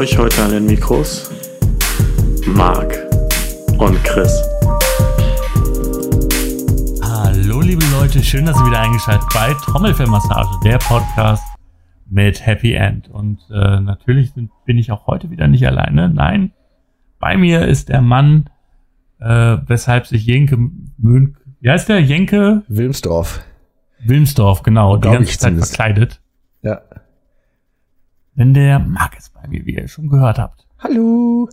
euch heute an den Mikros Marc und Chris. Hallo liebe Leute, schön, dass ihr wieder eingeschaltet bei Trommelfellmassage, der Podcast mit Happy End. Und äh, natürlich bin, bin ich auch heute wieder nicht alleine. Nein, bei mir ist der Mann, äh, weshalb sich Jenke Mönk, wie heißt der? Jenke Wilmsdorf. Wilmsdorf, genau, die Glaub ganze ich Zeit zumindest. verkleidet. Ja. Denn der Marc ist bei mir, wie ihr schon gehört habt. Hallo.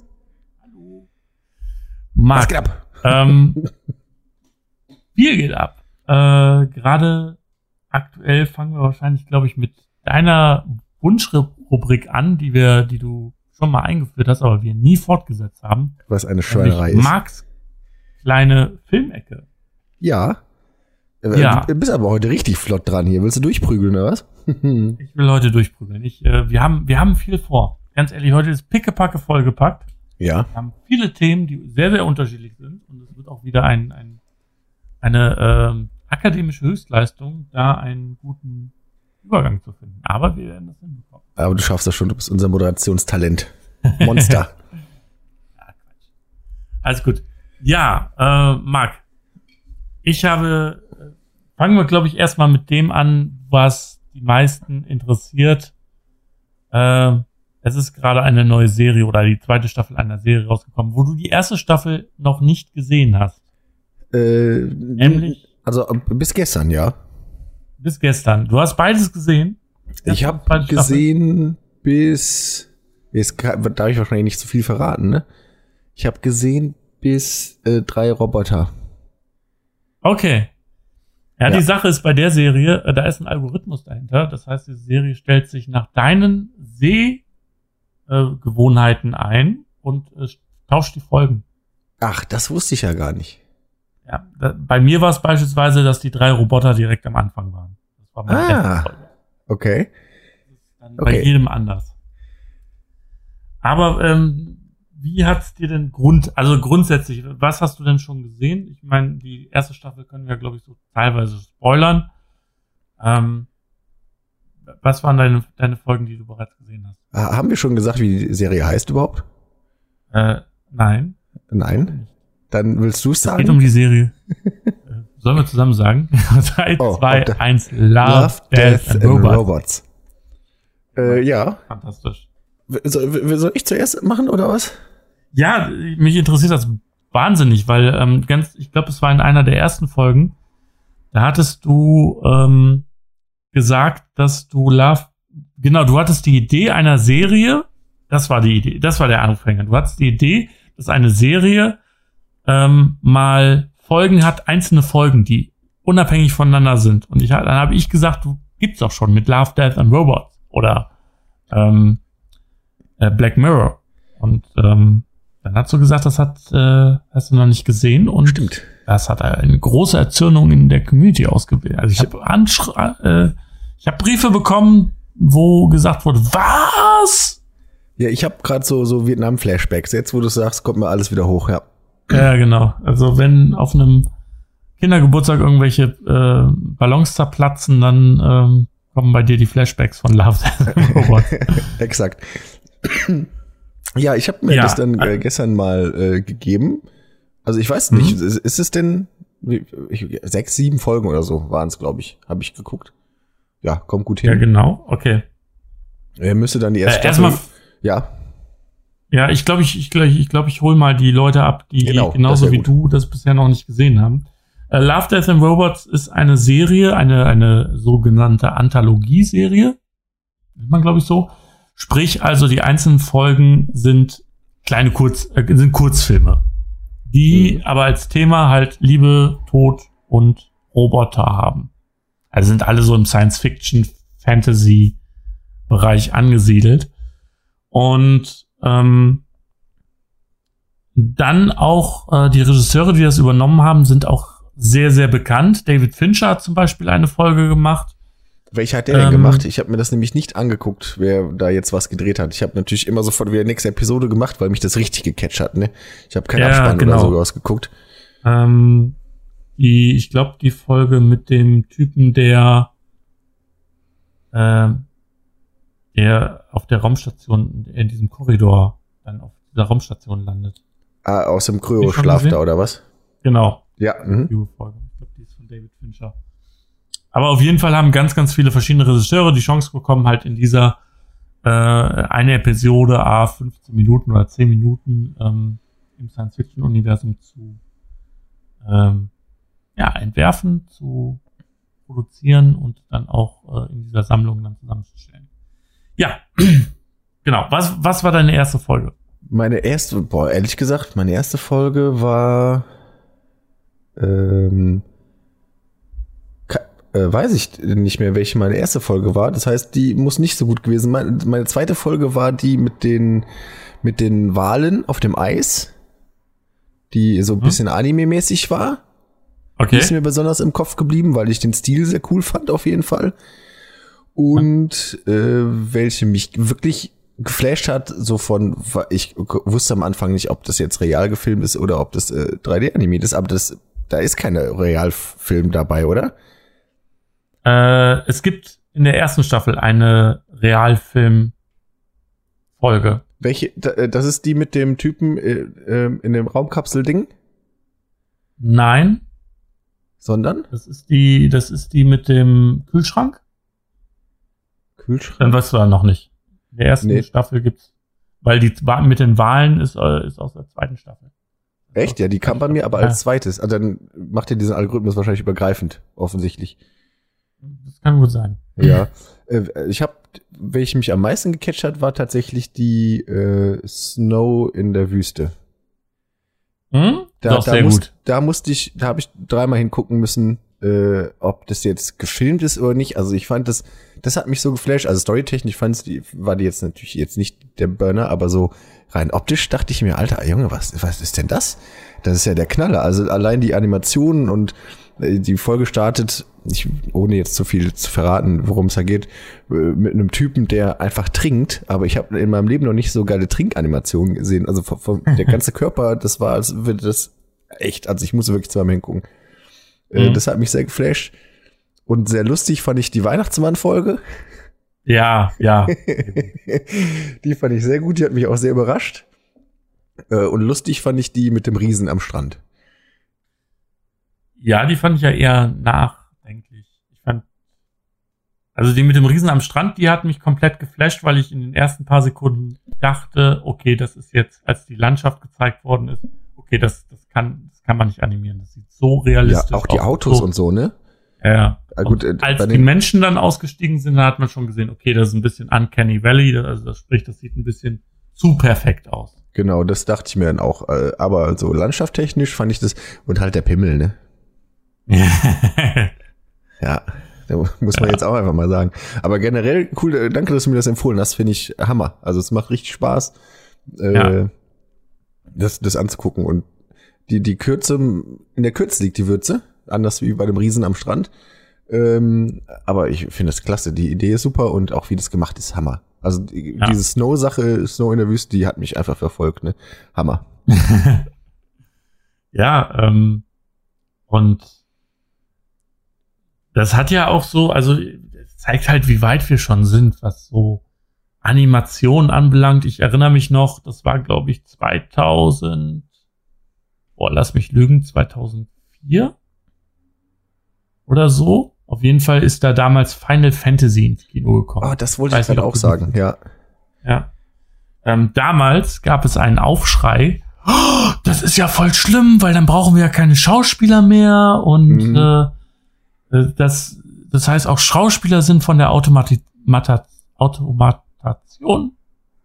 Was Marc, geht ab? ähm, Bier geht ab. Äh, Gerade aktuell fangen wir wahrscheinlich, glaube ich, mit deiner Wunschrubrik an, die wir, die du schon mal eingeführt hast, aber wir nie fortgesetzt haben. Was eine Schweinerei ist. Marks kleine Filmecke. Ja. Äh, Ja. Du bist aber heute richtig flott dran hier. Willst du durchprügeln oder was? Ich will heute durchprügeln. Ich, äh, wir haben, wir haben viel vor. Ganz ehrlich, heute ist pickepacke vollgepackt. ja. Wir haben viele Themen, die sehr, sehr unterschiedlich sind. Und es wird auch wieder ein, ein, eine ähm, akademische Höchstleistung, da einen guten Übergang zu finden. Aber wir werden das hinbekommen. Aber du schaffst das schon. Du bist unser Moderationstalent. Monster. Ja, Quatsch. Alles gut. Ja, äh, Marc, ich habe, äh, fangen wir, glaube ich, erstmal mit dem an, was die meisten interessiert. Äh, es ist gerade eine neue Serie oder die zweite Staffel einer Serie rausgekommen, wo du die erste Staffel noch nicht gesehen hast. äh, Nämlich Also äh, bis gestern, ja. bis gestern. Du hast beides gesehen? Ich habe Staffel? gesehen bis. Jetzt kann- darf ich wahrscheinlich nicht zu viel verraten, ne? Ich habe gesehen bis äh, drei Roboter. Okay. Ja, Ja. die Sache ist bei der Serie, äh, da ist ein Algorithmus dahinter. Das heißt, die Serie stellt sich nach deinen Sehgewohnheiten ein und äh, tauscht die Folgen. Ach, das wusste ich ja gar nicht. Ja, da, bei mir war es beispielsweise, dass die drei Roboter direkt am Anfang waren. Das war meine Ah. Folge. Okay. Dann Bei Okay. jedem anders. Aber ähm, wie hat's dir denn Grund, also grundsätzlich, was hast du denn schon gesehen? Ich meine, die erste Staffel können wir, glaube ich, so teilweise spoilern. Ähm, was waren deine, deine Folgen, die du bereits gesehen hast? Ha- Haben wir schon gesagt, wie die Serie heißt überhaupt? Äh, nein. Nein. Dann willst du es Es sagen? geht um die Serie. Äh, Sollen wir zusammen sagen? 3, Oh, 2, ob der- 1, Love, Death and Robots. Äh, ja. Fantastisch. Soll, soll ich zuerst machen oder was? Ja, mich interessiert das wahnsinnig, weil ähm, ganz, ich glaube, es war in einer der ersten Folgen, da hattest du ähm, gesagt, dass du Love, genau, du hattest die Idee einer Serie, das war die Idee, das war der Anfänger. Du hattest die Idee, dass eine Serie ähm, mal Folgen hat, einzelne Folgen, die unabhängig voneinander sind. Und ich, dann habe ich gesagt, du gibt's doch schon mit Love, Death and Robots oder ähm, äh, Black Mirror. Und ähm, dann hast du gesagt, das hat, äh, hast du noch nicht gesehen und Stimmt. das hat eine große Erzürnung in der Community ausgewählt. Also ich habe Anschr äh, ich habe Briefe bekommen, wo gesagt wurde, was? Ja, ich habe gerade so, so Vietnam-Flashbacks. Jetzt, wo du sagst, kommt mir alles wieder hoch, ja. Ja, genau. Also wenn auf einem Kindergeburtstag irgendwelche äh, Ballons zerplatzen, dann ähm, kommen bei dir die Flashbacks von Love. Exakt. Ja, ich habe mir Ja. das dann äh, gestern mal äh, gegeben. Also ich weiß nicht, ist, ist es denn ich, sechs, sieben Folgen oder so waren es, glaube ich, habe ich geguckt. Ja, kommt gut ja, hin. genau. Okay. Er müsste dann die erste Äh, Staffel. Ja, Ja, ich glaube, ich, ich, glaub, ich, glaub, ich hole mal die Leute ab, die Genau, genauso wie gut. du das bisher noch nicht gesehen haben. Äh, Love, Death and Robots ist eine Serie, eine, eine sogenannte Anthologie-Serie. Nennt man, glaube ich, so. Sprich, also die einzelnen Folgen sind kleine Kurz, äh, sind Kurzfilme, die Mhm. aber als Thema halt Liebe, Tod und Roboter haben. Also sind alle so im Science-Fiction, Fantasy-Bereich angesiedelt. Und ähm, dann auch äh, die Regisseure, die das übernommen haben, sind auch sehr, sehr bekannt. David Fincher hat zum Beispiel eine Folge gemacht. Welche hat der denn Ähm, gemacht? Ich habe mir das nämlich nicht angeguckt, wer da jetzt was gedreht hat. Ich habe natürlich immer sofort wieder nächste Episode gemacht, weil mich das richtig gecatcht hat. Ne? Ich habe keinen Ja, Abspann genau. oder sowas geguckt. Ähm, Die, ich glaube, die Folge mit dem Typen, der, äh, der auf der Raumstation, in diesem Korridor dann auf dieser Raumstation landet. Ah, aus dem Kryo-Schlaf da, oder was? Genau. Ja. Mhm. Die Folge. Ich glaube, die ist von David Fincher. Aber auf jeden Fall haben ganz, ganz viele verschiedene Regisseure die Chance bekommen, halt in dieser äh, eine Episode a 15 Minuten oder 10 Minuten ähm, im Science-Fiction-Universum zu ähm, ja, entwerfen, zu produzieren und dann auch äh, in dieser Sammlung dann zusammenzustellen. Ja, genau. Was, was war deine erste Folge? Meine erste, boah, ehrlich gesagt, meine erste Folge war, ähm, äh, weiß ich nicht mehr, welche meine erste Folge war. Das heißt, die muss nicht so gut gewesen. Meine, meine zweite Folge war die mit den, mit den Walen auf dem Eis, die so ein hm? bisschen anime-mäßig war. Okay. Die ist mir besonders im Kopf geblieben, weil ich den Stil sehr cool fand, auf jeden Fall. Und äh, welche mich wirklich geflasht hat, so von, ich wusste am Anfang nicht, ob das jetzt real gefilmt ist oder ob das äh, 3D-Anime ist, aber das, da ist keine Realfilm dabei, oder? Äh, es gibt in der ersten Staffel eine Realfilm-Folge. Welche? Äh, das ist die mit dem Typen äh, ähm, in dem Raumkapsel-Ding? Nein. Sondern? Das ist die, das ist die mit dem Kühlschrank. Kühlschrank? Dann weißt du ja noch nicht. In der ersten nee. Staffel gibt's, weil die mit den Wahlen ist, äh, ist aus der zweiten Staffel. Echt? Ja, die kam bei mir aber als zweites. Also dann macht ihr diesen Algorithmus wahrscheinlich übergreifend, offensichtlich. Das kann gut sein. Ja. Äh, ich habe, welche mich am meisten gecatcht hat, war tatsächlich die äh, Snow in der Wüste. Hm? Da, Doch, da, sehr muss, gut. da musste ich, da habe ich dreimal hingucken müssen, äh, ob das jetzt gefilmt ist oder nicht. Also ich fand das, das hat mich so geflasht. Also storytechnisch fand die, war die jetzt natürlich jetzt nicht der Burner, aber so rein optisch dachte ich mir, Alter, Junge, was, was ist denn das? Das ist ja der Knaller. Also allein die Animationen und die Folge startet, ich, ohne jetzt zu viel zu verraten, worum es da geht, äh, mit einem Typen, der einfach trinkt. Aber ich habe in meinem Leben noch nicht so geile Trinkanimationen gesehen. Also von, von der ganze Körper, das war, als würde das echt, also ich musste wirklich zweimal hingucken. Äh, mhm. Das hat mich sehr geflasht. Und sehr lustig fand ich die Weihnachtsmann-Folge. Ja, ja. die fand ich sehr gut, die hat mich auch sehr überrascht. Und lustig fand ich die mit dem Riesen am Strand. Ja, die fand ich ja eher nachdenklich. Ich fand, also die mit dem Riesen am Strand, die hat mich komplett geflasht, weil ich in den ersten paar Sekunden dachte, okay, das ist jetzt, als die Landschaft gezeigt worden ist, okay, das, das kann, das kann man nicht animieren. Das sieht so realistisch aus. Ja, auch die Autos so. und so, ne? Ja. ja gut, äh, als die Menschen dann ausgestiegen sind, hat man schon gesehen, okay, das ist ein bisschen Uncanny Valley, also das spricht, das sieht ein bisschen zu perfekt aus. Genau, das dachte ich mir dann auch. Äh, aber so landschaftstechnisch fand ich das und halt der Pimmel, ne? ja, muss man ja. jetzt auch einfach mal sagen. Aber generell cool, äh, danke, dass du mir das empfohlen hast, finde ich Hammer. Also es macht richtig Spaß, äh, ja. das, das anzugucken. Und die, die Kürze, in der Kürze liegt die Würze, anders wie bei dem Riesen am Strand. Ähm, aber ich finde es klasse. Die Idee ist super und auch wie das gemacht ist, Hammer. Also die, ja. diese Snow-Sache, Snow in der Wüste, die hat mich einfach verfolgt, ne? Hammer. ja, ähm, und das hat ja auch so, also zeigt halt, wie weit wir schon sind, was so Animation anbelangt. Ich erinnere mich noch, das war, glaube ich, 2000, boah, lass mich lügen, 2004 oder so. Auf jeden Fall ist da damals Final Fantasy ins Kino gekommen. Ah, das wollte ich gerade auch sagen, ja. Ja. Ähm, damals gab es einen Aufschrei. Oh, das ist ja voll schlimm, weil dann brauchen wir ja keine Schauspieler mehr und mhm. äh, das, das heißt, auch Schauspieler sind von der Automati Automatation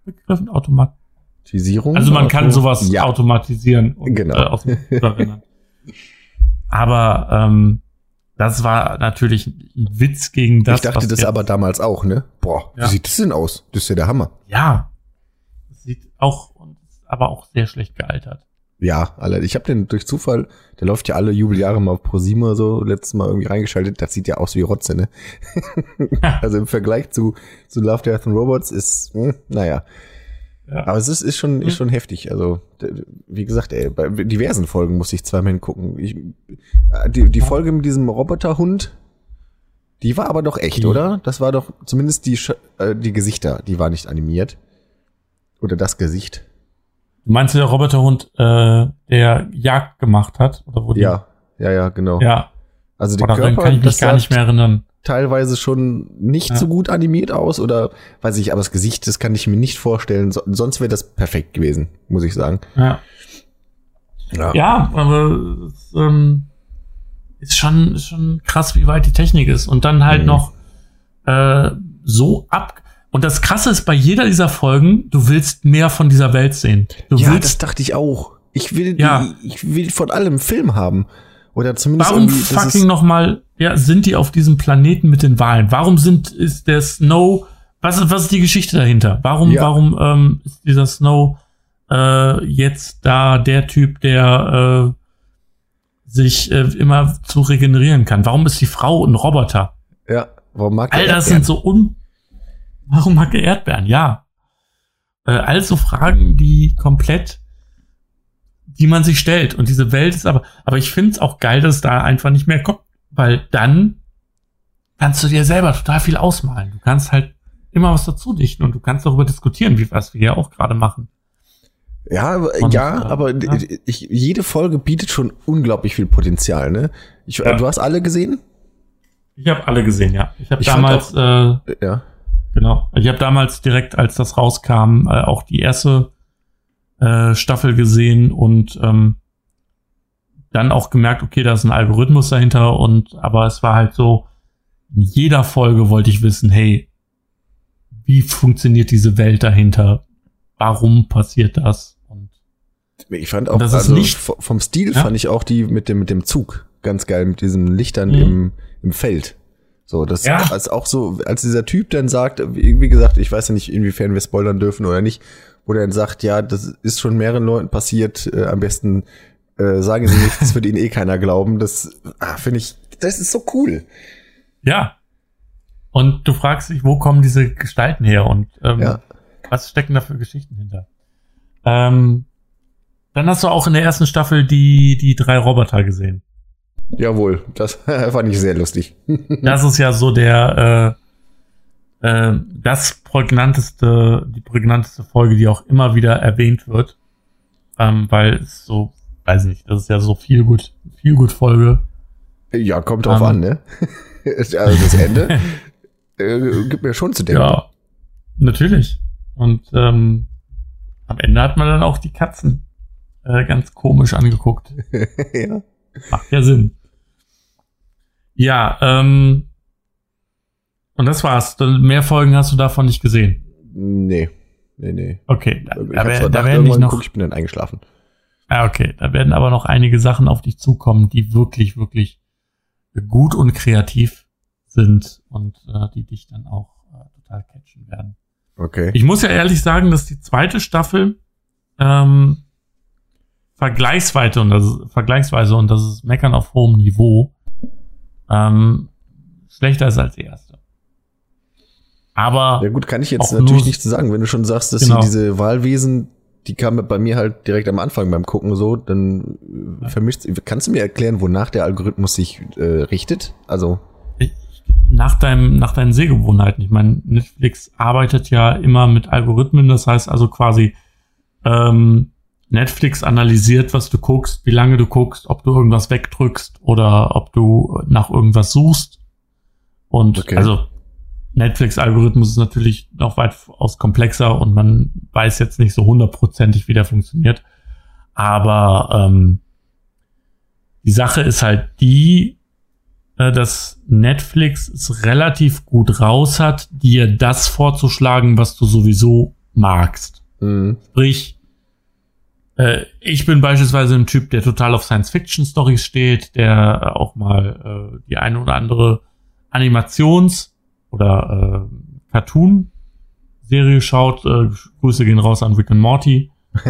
begriffen. Automatisierung? Also man kann sowas ja. automatisieren. Und, genau. Äh, aber ähm, das war natürlich ein Witz gegen das. Ich dachte das aber damals auch, ne? Boah, ja. wie sieht das denn aus? Das ist ja der Hammer. Ja. Das sieht auch, aber auch sehr schlecht gealtert. Ja, alle. Ich habe den durch Zufall, der läuft ja alle Jubeljahre mal auf oder so, letztes Mal irgendwie reingeschaltet. Das sieht ja aus wie Rotze, ne? also im Vergleich zu, zu Love, Death and Robots ist, hm, naja. Ja. Aber es ist, ist, schon, ist schon heftig. Also, wie gesagt, ey, bei diversen Folgen muss ich zweimal hingucken. Ich, äh, die, die Folge mit diesem Roboterhund, die war aber doch echt, die. oder? Das war doch zumindest die, äh, die Gesichter, die war nicht animiert. Oder das Gesicht. Du meinst der Roboterhund, äh, der Jagd gemacht hat? Oder wo die, ja, ja, ja, genau. Ja. Also der Körper, kann ich mich gar nicht mehr erinnern teilweise schon nicht ja. so gut animiert aus oder weiß ich, aber das Gesicht, das kann ich mir nicht vorstellen. So, sonst wäre das perfekt gewesen, muss ich sagen. Ja. Ja, ja aber es, ähm, ist schon, ist schon krass, wie weit die Technik ist. Und dann halt mhm. noch äh, so ab. Und das Krasse ist bei jeder dieser Folgen, du willst mehr von dieser Welt sehen. Du ja, willst, das dachte ich auch. Ich will, ja. ich will von allem Film haben. Oder zumindest Warum fucking noch mal, ja, sind die auf diesem Planeten mit den Wahlen? Warum sind, ist der Snow, was ist, was ist die Geschichte dahinter? Warum, ja. warum ähm, ist dieser Snow äh, jetzt da der Typ, der äh, sich äh, immer zu regenerieren kann? Warum ist die Frau ein Roboter? Ja, warum mag All das sind so un... Warum mag er Erdbeeren? Ja. Äh, also Fragen, die komplett die man sich stellt. Und diese Welt ist aber, aber ich finde es auch geil, dass es da einfach nicht mehr kommt, weil dann kannst du dir selber total viel ausmalen. Du kannst halt immer was dazu dichten und du kannst darüber diskutieren, wie was wir ja auch gerade machen. Ja, und, ja, äh, aber ja. Ich, jede Folge bietet schon unglaublich viel Potenzial, ne? Ich, ja. Du hast alle gesehen? Ich habe alle gesehen, ja. Ich habe damals, auch, äh, ja. Genau. Ich habe damals direkt, als das rauskam, äh, auch die erste äh, Staffel gesehen und ähm, dann auch gemerkt, okay, da ist ein Algorithmus dahinter und aber es war halt so, in jeder Folge wollte ich wissen, hey, wie funktioniert diese Welt dahinter? Warum passiert das? Und ich fand auch, also nicht, vom Stil ja? fand ich auch die mit dem, mit dem Zug ganz geil, mit diesen Lichtern mhm. im, im Feld. So, das ja. als auch so, als dieser Typ dann sagt, wie, gesagt, ich weiß ja nicht, inwiefern wir spoilern dürfen oder nicht, wo der dann sagt, ja, das ist schon mehreren Leuten passiert, äh, am besten äh, sagen sie nichts, das wird ihnen eh keiner glauben. Das ah, finde ich, das ist so cool. Ja. Und du fragst dich, wo kommen diese Gestalten her und ähm, ja. was stecken da für Geschichten hinter? Ähm, dann hast du auch in der ersten Staffel die, die drei Roboter gesehen. Jawohl, das fand ich sehr lustig. das ist ja so der, äh, äh, das prägnanteste, die prägnanteste Folge, die auch immer wieder erwähnt wird. Ähm, weil es so, weiß nicht, das ist ja so viel gut, viel gut Folge. Ja, kommt drauf ähm, an, ne? also das Ende äh, gibt mir schon zu denken. Ja, natürlich. Und ähm, am Ende hat man dann auch die Katzen äh, ganz komisch angeguckt. ja. Macht ja Sinn. Ja, ähm, und das war's. Mehr Folgen hast du davon nicht gesehen? Nee. Nee, nee. Okay, da, ich da, da werden nicht noch. Guck, ich bin dann eingeschlafen. Ah, okay. Da werden aber noch einige Sachen auf dich zukommen, die wirklich, wirklich gut und kreativ sind und äh, die dich dann auch äh, total catchen werden. Okay. Ich muss ja ehrlich sagen, dass die zweite Staffel ähm, vergleichsweise und das ist, vergleichsweise und das ist Meckern auf hohem Niveau ähm, schlechter ist als die erste. Aber. Ja gut, kann ich jetzt natürlich nicht sagen. Wenn du schon sagst, dass genau. diese Wahlwesen, die kamen bei mir halt direkt am Anfang beim Gucken so, dann ja. vermischt. Kannst du mir erklären, wonach der Algorithmus sich äh, richtet? Also. nach deinem, nach deinen Sehgewohnheiten. Ich meine, Netflix arbeitet ja immer mit Algorithmen, das heißt also quasi, ähm, Netflix analysiert, was du guckst, wie lange du guckst, ob du irgendwas wegdrückst oder ob du nach irgendwas suchst. Und okay. also Netflix-Algorithmus ist natürlich noch weitaus komplexer und man weiß jetzt nicht so hundertprozentig, wie der funktioniert. Aber ähm, die Sache ist halt die, äh, dass Netflix es relativ gut raus hat, dir das vorzuschlagen, was du sowieso magst. Mhm. Sprich, äh, ich bin beispielsweise ein Typ, der total auf Science-Fiction-Stories steht, der auch mal äh, die eine oder andere Animations- oder äh, Cartoon-Serie schaut, äh, Grüße gehen raus an Rick und Morty.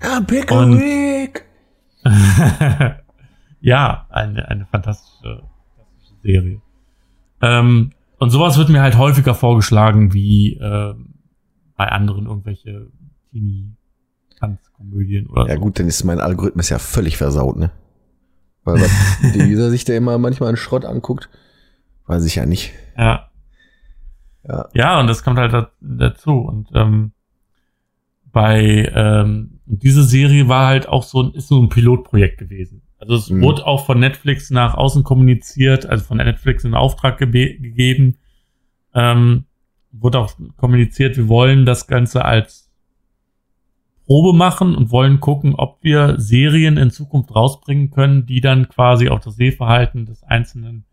ah, Pickle Rick! ja, eine, eine fantastische, fantastische Serie. Ähm, und sowas wird mir halt häufiger vorgeschlagen wie äh, bei anderen irgendwelche Teenie-Tanzkomödien oder Ja so. gut, dann ist mein Algorithmus ja völlig versaut, ne? Weil was dieser sich da immer manchmal einen Schrott anguckt, weiß ich ja nicht. Ja. Ja. Ja, und das kommt halt da- dazu. Und ähm, bei ähm, diese Serie war halt auch so ein, ist so ein Pilotprojekt gewesen. Also es Mhm. wurde auch von Netflix nach außen kommuniziert, also von Netflix in Auftrag gebe- gegeben. Ähm, wurde auch kommuniziert, wir wollen das Ganze als Probe machen und wollen gucken, ob wir Serien in Zukunft rausbringen können, die dann quasi auf das Sehverhalten des einzelnen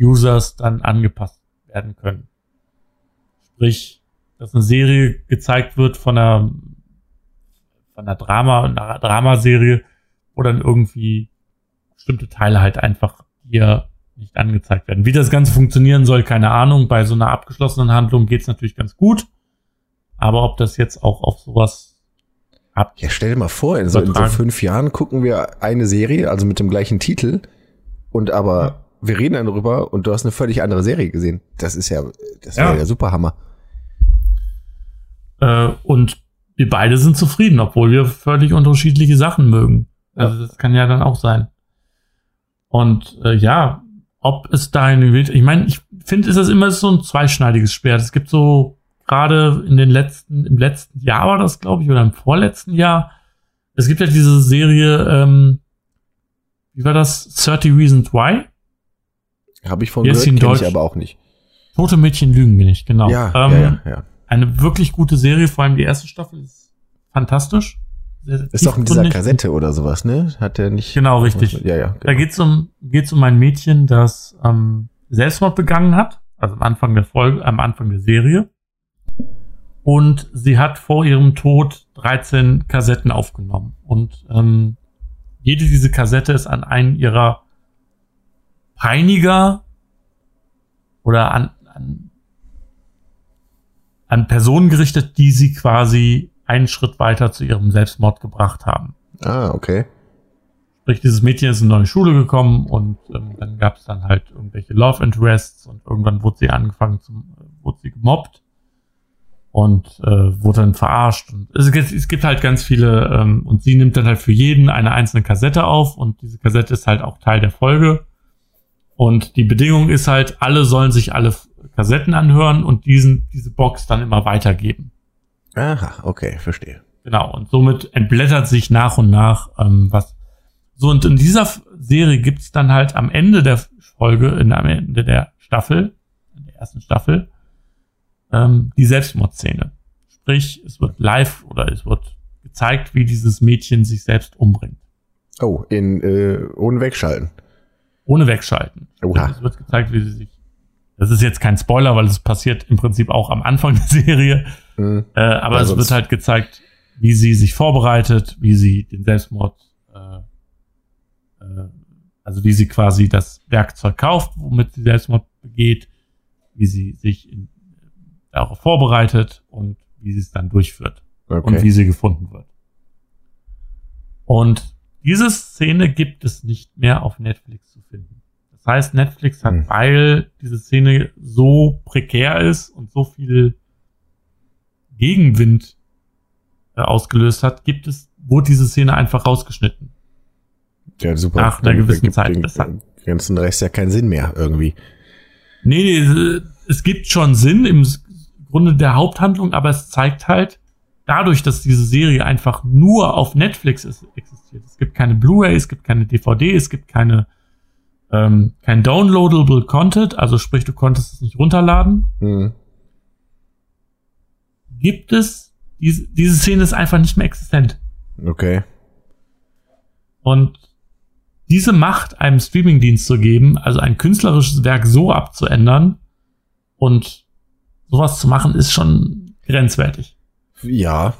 Users dann angepasst werden können. Sprich, dass eine Serie gezeigt wird von einer, von einer Drama, einer Dramaserie, wo dann irgendwie bestimmte Teile halt einfach hier nicht angezeigt werden. Wie das Ganze funktionieren soll, keine Ahnung. Bei so einer abgeschlossenen Handlung geht's natürlich ganz gut. Aber ob das jetzt auch auf sowas ab. Ja, stell dir mal vor, in so, in so fünf Jahren gucken wir eine Serie, also mit dem gleichen Titel, und aber wir reden dann darüber und du hast eine völlig andere Serie gesehen. Das ist ja, das wäre Ja. der Superhammer. Äh, und wir beide sind zufrieden, obwohl wir völlig unterschiedliche Sachen mögen. Also das kann ja dann auch sein. Und äh, ja, ob es dahin wird, ich meine, ich finde, ist das immer so ein zweischneidiges Schwert. Es gibt so gerade in den letzten, im letzten Jahr war das, glaube ich, oder im vorletzten Jahr. Es gibt ja diese Serie, ähm, wie war das? 30 Reasons Why? Habe ich von ist gehört, sie in kenn ich aber auch nicht. Tote Mädchen lügen nicht, genau. Ja, ähm, ja, ja, ja. Eine wirklich gute Serie, vor allem die erste Staffel ist fantastisch. Sehr, sehr Ist doch mit dieser. Kassette oder sowas, ne? Hat der nicht. Genau, richtig. Ja, ja. Da Genau. geht's um, geht's um ein Mädchen, das ähm, Selbstmord begangen hat, also am Anfang der Folge, am Anfang der Serie. Und sie hat vor ihrem Tod 13 Kassetten aufgenommen. Und ähm, jede diese Kassette ist an einen ihrer Peiniger oder an, an, an Personen gerichtet, die sie quasi einen Schritt weiter zu ihrem Selbstmord gebracht haben. Ah, okay. Sprich, dieses Mädchen ist in eine neue Schule gekommen und ähm, dann gab es dann halt irgendwelche Love Interests und irgendwann wurde sie angefangen zum, äh, wurde sie gemobbt und äh, wurde dann verarscht. Und es, gibt, es gibt halt ganz viele, ähm, und sie nimmt dann halt für jeden eine einzelne Kassette auf und diese Kassette ist halt auch Teil der Folge. Und die Bedingung ist halt, alle sollen sich alle Kassetten anhören und diesen, diese Box dann immer weitergeben. Aha, okay, verstehe. Genau, und somit entblättert sich nach und nach ähm, was. So, und in dieser Serie gibt's dann halt am Ende der Folge, in, am Ende der Staffel, in der ersten Staffel, ähm, die Selbstmordszene. Sprich, es wird live oder es wird gezeigt, wie dieses Mädchen sich selbst umbringt. Oh, in, äh, ohne Wegschalten. Ohne wegschalten. Oha. Es wird gezeigt, wie sie sich. Das ist jetzt kein Spoiler, weil es passiert im Prinzip auch am Anfang der Serie. Hm. Äh, aber Ja, es wird halt gezeigt, wie sie sich vorbereitet, wie sie den Selbstmord, äh, äh, also wie sie quasi das Werkzeug kauft, womit sie Selbstmord begeht, wie sie sich in, darauf vorbereitet und wie sie es dann durchführt und Okay. wie sie gefunden wird. Und diese Szene gibt es nicht mehr auf Netflix zu finden. Das heißt, Netflix hat, Hm. weil diese Szene so prekär ist und so viel Gegenwind äh, ausgelöst hat, gibt es, wurde diese Szene einfach rausgeschnitten. Ja, super. Nach einer gewissen ergibt Zeit. Den, Das hat- ganzen Rest ja keinen Sinn mehr irgendwie. Nee, nee, es gibt schon Sinn im Grunde der Haupthandlung, aber es zeigt halt, dadurch, dass diese Serie einfach nur auf Netflix ist, existiert. Es gibt keine Blu-ray, es gibt keine DVD, es gibt keine ähm, kein downloadable Content, also sprich, du konntest es nicht runterladen. Hm. Gibt es diese, diese Szene ist einfach nicht mehr existent. Okay. Und diese Macht einem Streamingdienst zu geben, also ein künstlerisches Werk so abzuändern und sowas zu machen, ist schon grenzwertig. Ja.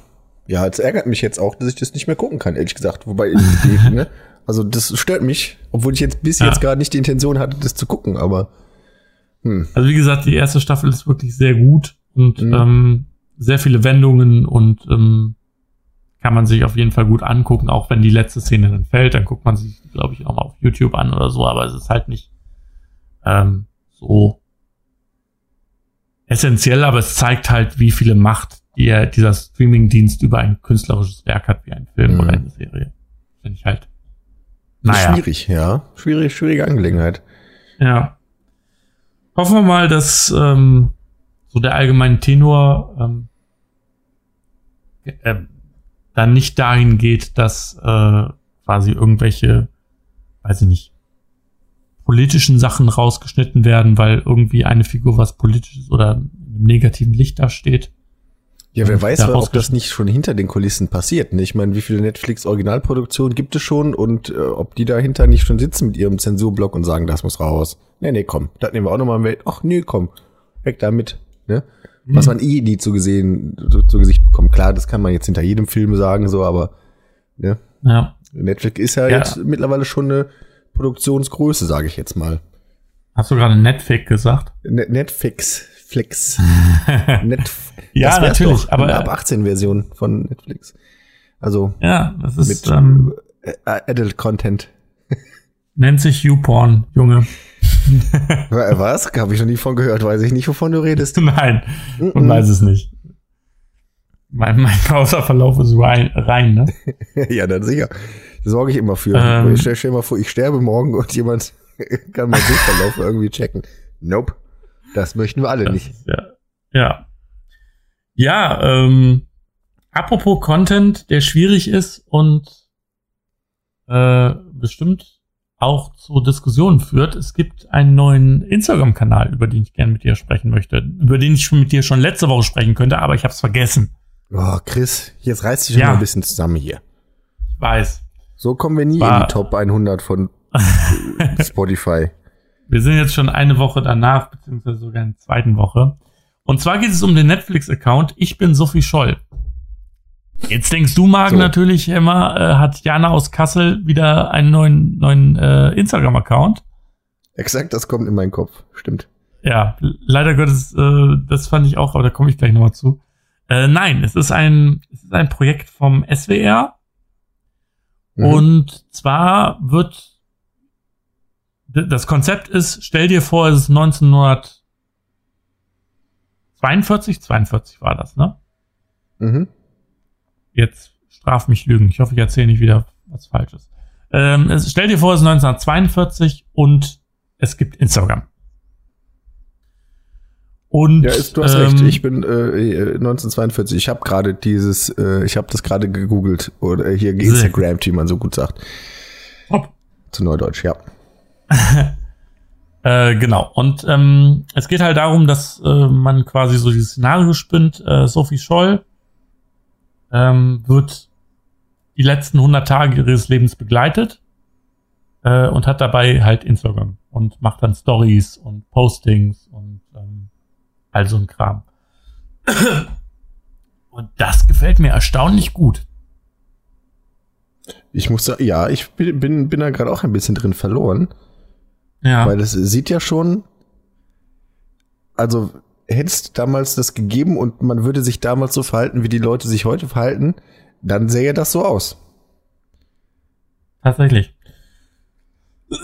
Ja, es ärgert mich jetzt auch, dass ich das nicht mehr gucken kann, ehrlich gesagt. Wobei, ich- ne? Also das stört mich, obwohl ich jetzt bis Ja. jetzt gerade nicht die Intention hatte, das zu gucken, aber hm. Also wie gesagt, die erste Staffel ist wirklich sehr gut und Mhm. ähm, sehr viele Wendungen und ähm, kann man sich auf jeden Fall gut angucken, auch wenn die letzte Szene dann fällt, dann guckt man sich, glaube ich, auch mal auf YouTube an oder so, aber es ist halt nicht ähm, so essentiell, aber es zeigt halt, wie viele Macht die, dieser Streaming-Dienst über ein künstlerisches Werk hat, wie ein Film Mhm. oder eine Serie. Finde ich halt. Naja, Schwierig, ja. Schwierig, schwierige Angelegenheit. ja. Hoffen wir mal, dass ähm, so der allgemeine Tenor ähm, äh, dann nicht dahin geht, dass äh, quasi irgendwelche, weiß ich nicht, politischen Sachen rausgeschnitten werden, weil irgendwie eine Figur was politisches oder im negativen Licht dasteht. Ja, wer weiß, ob das nicht schon hinter den Kulissen passiert. Ne? Ich meine, wie viele Netflix-Originalproduktionen gibt es schon und äh, ob die dahinter nicht schon sitzen mit ihrem Zensurblock und sagen, das muss raus. Nee, nee, komm, das nehmen wir auch nochmal mit. Ach, nee, komm, weg damit. Ne? Was man eh nie zu gesehen, zu, zu Gesicht bekommt. Klar, das kann man jetzt hinter jedem Film sagen, so, aber ne? Ja. Netflix ist ja, Ja. jetzt mittlerweile schon eine Produktionsgröße, sage ich jetzt mal. Hast du gerade Netflix gesagt? Ne- Netflix, Flix, Netf Ja, natürlich, doch, aber- eine ab 18 Version von Netflix. Also Ja, das ist, mit ähm, äh, Adult Content. nennt sich YouPorn, Junge. Wa- Was? Habe ich noch nie von gehört. Weiß ich nicht, wovon du redest. Nein, man weiß es nicht. Mein, mein Browserverlauf ist rein, rein ne? ja, dann sicher. Sorge ich immer für. Ähm. ich stell, stell mal vor, ich sterbe morgen und jemand kann meinen Suchverlauf irgendwie checken. Nope. Das möchten wir alle Das nicht. ist Ja, ja. Ja, ähm, apropos Content, der schwierig ist und äh, bestimmt auch zu Diskussionen führt. Es gibt einen neuen Instagram-Kanal, über den ich gerne mit dir sprechen möchte, über den ich schon mit dir schon letzte Woche sprechen könnte, aber ich habe es vergessen. Oh, Chris, jetzt reißt dich Ja. mal ein bisschen zusammen hier. Ich weiß. So kommen wir nie War- in die Top 100 von Spotify. Wir sind jetzt schon eine Woche danach, beziehungsweise sogar in der zweiten Woche. Und zwar geht es um den Netflix-Account Ich bin Sophie Scholl. Jetzt denkst du, Marc, So. natürlich immer, äh, hat Jana aus Kassel wieder einen neuen, neuen äh, Instagram-Account. Exakt, das kommt in meinen Kopf. Stimmt. Ja, leider Gottes, äh, das fand ich auch, aber da komme ich gleich nochmal zu. Äh, nein, es ist ein, es ist ein Projekt vom SWR. Mhm. Und zwar wird das Konzept ist, stell dir vor, es ist 1942, 42 war das, ne? Mhm. Jetzt straf mich Lügen. Ich hoffe, ich erzähle nicht wieder was Falsches. Ähm, es, stell dir vor, es ist 1942 und es gibt Instagram. Und Ja, ist, du hast ähm, recht. Ich bin äh, 1942. Ich habe gerade dieses, äh, ich habe das gerade gegoogelt oder äh, hier Instagram, wie man so gut sagt. Top. Zu Neudeutsch, ja. Äh, genau. Und ähm, es geht halt darum, dass äh, man quasi so dieses Szenario spinnt. Äh, Sophie Scholl ähm, wird die letzten 100 Tage ihres Lebens begleitet äh, und hat dabei halt Instagram und macht dann Stories und Postings und ähm, all so ein Kram. Und das gefällt mir erstaunlich gut. Ich muss sagen, ja, ich bin, bin, bin da gerade auch ein bisschen drin verloren, Ja. weil es sieht ja schon, also hättest damals das gegeben und man würde sich damals so verhalten, wie die Leute sich heute verhalten, dann sähe das so aus. Tatsächlich.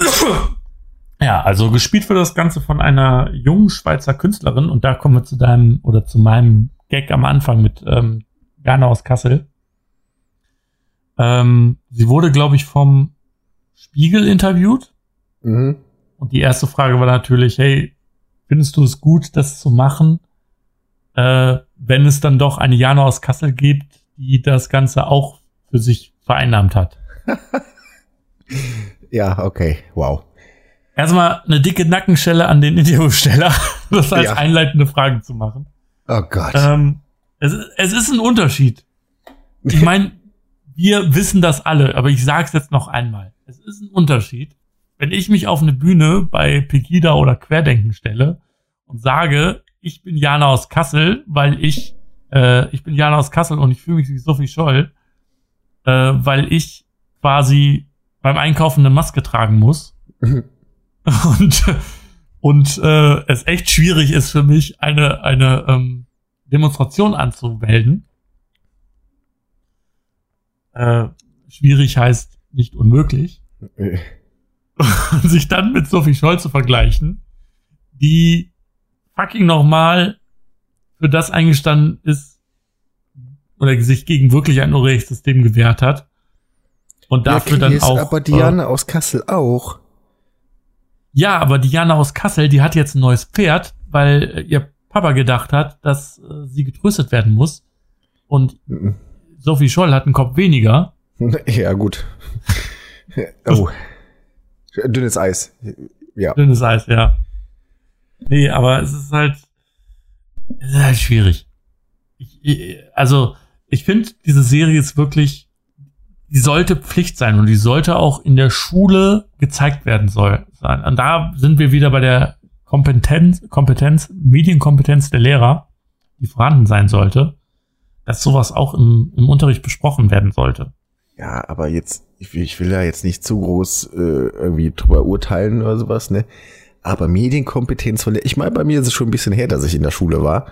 Ja, also gespielt wird das Ganze von einer jungen Schweizer Künstlerin und da kommen wir zu deinem oder zu meinem Gag am Anfang mit ähm, Jana aus Kassel. Ähm, sie wurde, glaube ich, vom Spiegel interviewt Mhm. und die erste Frage war natürlich, hey, findest du es gut, das zu machen, äh, wenn es dann doch eine Jana aus Kassel gibt, die das Ganze auch für sich vereinnahmt hat? Ja, okay, wow. Erstmal eine dicke Nackenschelle an den Interviewsteller, das als Ja. einleitende Frage zu machen. Oh Gott. Ähm, es, es ist ein Unterschied. Ich meine, wir wissen das alle, aber ich sage es jetzt noch einmal. Es ist ein Unterschied, wenn ich mich auf eine Bühne bei Pegida oder Querdenken stelle und sage, ich bin Jana aus Kassel, weil ich, äh, ich bin Jana aus Kassel und ich fühle mich wie Sophie Scholl, äh, weil ich quasi beim Einkaufen eine Maske tragen muss und und äh, es echt schwierig ist für mich eine eine ähm, Demonstration anzumelden. Äh, schwierig heißt nicht unmöglich. Und sich dann mit Sophie Scholl zu vergleichen, die fucking nochmal für das eingestanden ist, oder sich gegen wirklich ein Unrechtssystem gewehrt hat. Und dafür ja, dann auch. Aber Diana äh, aus Kassel auch. Ja, aber Diana aus Kassel, die hat jetzt ein neues Pferd, weil ihr Papa gedacht hat, dass äh, sie getröstet werden muss. Und mhm. Sophie Scholl hat einen Kopf weniger. Ja, gut. oh. Dünnes Eis. Ja. Dünnes Eis, ja. Nee, aber es ist halt, es ist halt schwierig. Ich, ich, also, ich finde, diese Serie ist wirklich, die sollte Pflicht sein und die sollte auch in der Schule gezeigt werden soll sein. Und da sind wir wieder bei der Kompetenz, Kompetenz, Medienkompetenz der Lehrer, die vorhanden sein sollte, dass sowas auch im, im Unterricht besprochen werden sollte. Ja, aber jetzt, ich will, ich will da jetzt nicht zu groß äh, irgendwie drüber urteilen oder sowas, ne? Aber Medienkompetenz von der, ich meine, bei mir ist es schon ein bisschen her, dass ich in der Schule war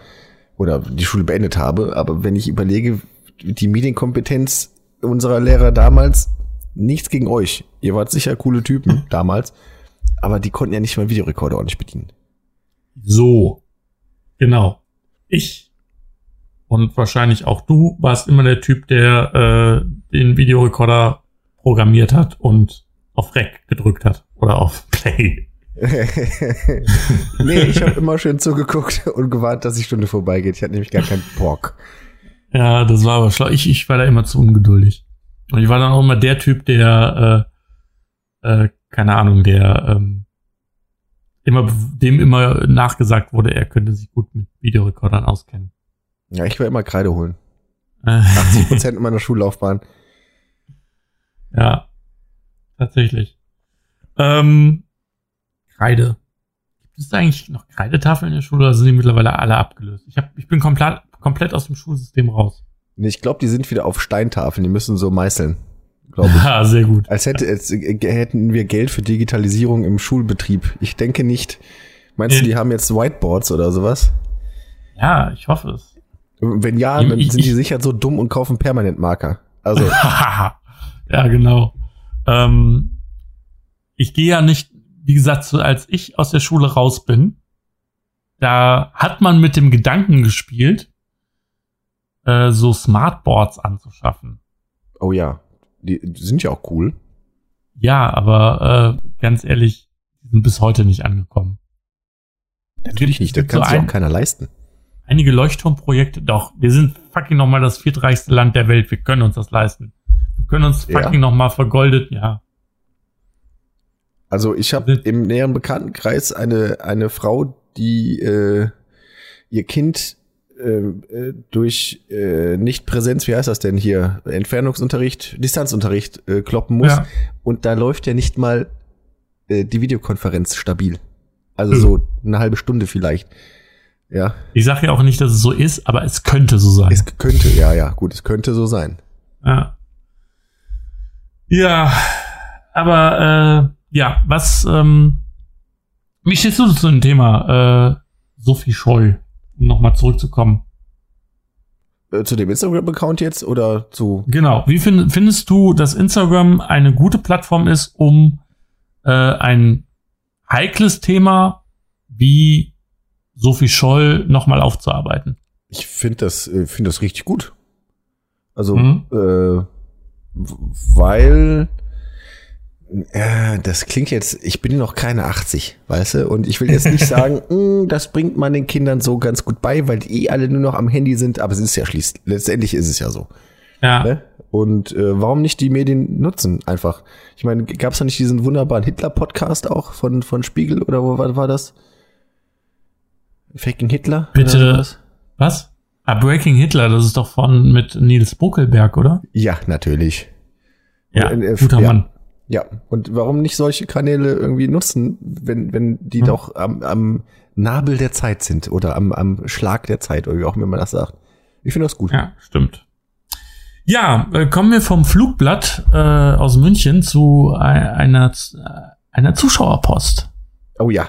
oder die Schule beendet habe, aber wenn ich überlege, die Medienkompetenz unserer Lehrer damals, nichts gegen euch. Ihr wart sicher coole Typen damals, aber die konnten ja nicht mal Videorekorder ordentlich bedienen. So. Genau. Ich und wahrscheinlich auch du warst immer der Typ, der äh, den Videorekorder programmiert hat und auf Rec gedrückt hat oder auf Play. nee, ich habe immer schön zugeguckt und gewartet, dass die Stunde vorbeigeht. Ich hatte nämlich gar keinen Bock. Ja, das war aber schlau. Ich, ich war da immer zu ungeduldig. Und ich war dann auch immer der Typ, der, äh, äh, keine Ahnung, der ähm, immer, dem immer nachgesagt wurde, er könnte sich gut mit Videorekordern auskennen. Ja, ich will immer Kreide holen. 80 Prozent meiner Schullaufbahn. Ja, tatsächlich. Ähm, Kreide. Gibt es eigentlich noch Kreidetafeln in der Schule oder sind die mittlerweile alle abgelöst? Ich, hab, ich bin komplett, komplett aus dem Schulsystem raus. Nee, ich glaube, die sind wieder auf Steintafeln, die müssen so meißeln. Glaube ich. Ja, sehr gut. Als hätte, als hätten wir Geld für Digitalisierung im Schulbetrieb. Ich denke nicht. Meinst du, die haben jetzt Whiteboards oder sowas? Ja, ich hoffe es. Wenn ja, dann sind die sicher so dumm und kaufen Permanentmarker. Also. ja, genau. Ähm, ich gehe ja nicht wie gesagt, so als ich aus der Schule raus bin, da hat man mit dem Gedanken gespielt, äh, so Smartboards anzuschaffen. Oh ja, die sind ja auch cool. Ja, aber äh, ganz ehrlich, die sind bis heute nicht angekommen. Natürlich nicht, das kann so sich auch keiner leisten. Einige Leuchtturmprojekte, doch, wir sind fucking nochmal das viertreichste Land der Welt, wir können uns das leisten. Wir können uns fucking ja. nochmal vergoldet, ja. Also ich habe im näheren Bekanntenkreis eine, eine Frau, die äh, ihr Kind äh, durch äh, Nicht-Präsenz, wie heißt das denn hier, Entfernungsunterricht, Distanzunterricht äh, kloppen muss. Ja. Und da läuft ja nicht mal äh, die Videokonferenz stabil. Also hm. so eine halbe Stunde vielleicht. Ja. Ich sage ja auch nicht, dass es so ist, aber es könnte so sein. Es könnte, ja, ja, gut, es könnte so sein. Ja. Ja, aber äh, ja, was, ähm, wie stehst du zu dem Thema äh, Sophie Scheu, um nochmal zurückzukommen? Äh, zu dem Instagram-Account jetzt oder zu? Genau. Wie find, findest du, dass Instagram eine gute Plattform ist, um äh, ein heikles Thema wie Sophie Scholl nochmal aufzuarbeiten? Ich finde das, äh, finde das richtig gut. Also, mhm. äh, weil ja, das klingt jetzt, ich bin noch keine 80, weißt du? Und ich will jetzt nicht sagen, mm, das bringt man den Kindern so ganz gut bei, weil die eh alle nur noch am Handy sind, aber es ist ja schließlich, letztendlich ist es ja so. Ja. Ne? Und äh, warum nicht die Medien nutzen einfach? Ich meine, gab es da nicht diesen wunderbaren Hitler-Podcast auch von, von Spiegel oder wo war, war das? Faking Hitler? Bitte. Was? Ah, Breaking Hitler, das ist doch von mit Nils Buckelberg, oder? Ja, natürlich. Ja, und, äh, guter ja. Mann. Ja, und warum nicht solche Kanäle irgendwie nutzen, wenn, wenn die hm. doch am, am Nabel der Zeit sind oder am, am Schlag der Zeit oder wie auch immer man das sagt. Ich finde das gut. Ja, stimmt. Ja, äh, kommen wir vom Flugblatt äh, aus München zu einer, einer Zuschauerpost. Oh ja.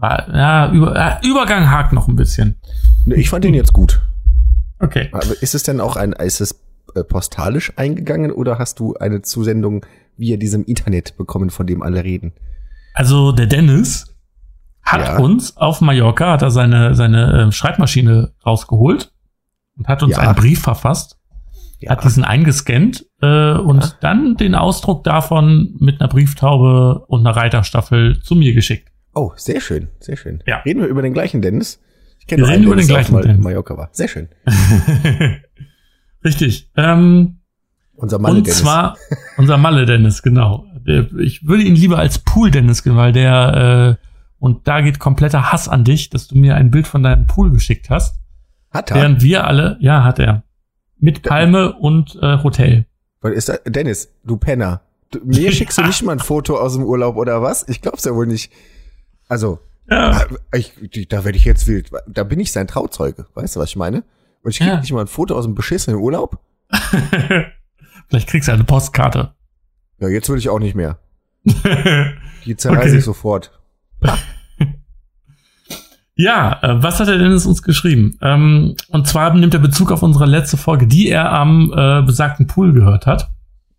Ja, über, äh, Übergang hakt noch ein bisschen. Ich fand den jetzt gut. Okay. Aber ist es denn auch ein, ist es äh, postalisch eingegangen oder hast du eine Zusendung via diesem Internet bekommen, von dem alle reden? Also der Dennis hat ja. uns auf Mallorca, hat er seine, seine äh, Schreibmaschine rausgeholt und hat uns Ja. einen Brief verfasst, Ja. hat diesen eingescannt äh, und dann den Ausdruck davon mit einer Brieftaube und einer Reiterstaffel zu mir geschickt. Oh, sehr schön, sehr schön. Ja. Reden wir über den gleichen Dennis? Ich Wir nur reden über den der gleichen auf Mal- Dennis. Mallorca war. Sehr schön. Richtig. Ähm, Unser Mann und zwar unser Malle Dennis, genau. Ich würde ihn lieber als Pool Dennis, geben, weil der äh, und da geht kompletter Hass an dich, dass du mir ein Bild von deinem Pool geschickt hast, Hat er? während wir alle, ja, hat er mit Palme und äh, Hotel. Was ist da? Dennis, du Penner. Du, mir schickst du nicht mal ein Foto aus dem Urlaub oder was? Ich glaub's ja wohl nicht. Also, Ja, ich, da werde ich jetzt wild. Da bin ich sein Trauzeuge. Weißt du, was ich meine? Und ich krieg Ja. nicht mal ein Foto aus dem beschissenen Urlaub? vielleicht kriegst du eine Postkarte. Ja, jetzt will ich auch nicht mehr. Die zerreiße Okay. ich sofort. Ja, äh, was hat er denn uns geschrieben? Ähm, und zwar nimmt er Bezug auf unsere letzte Folge, die er am äh, besagten Pool gehört hat.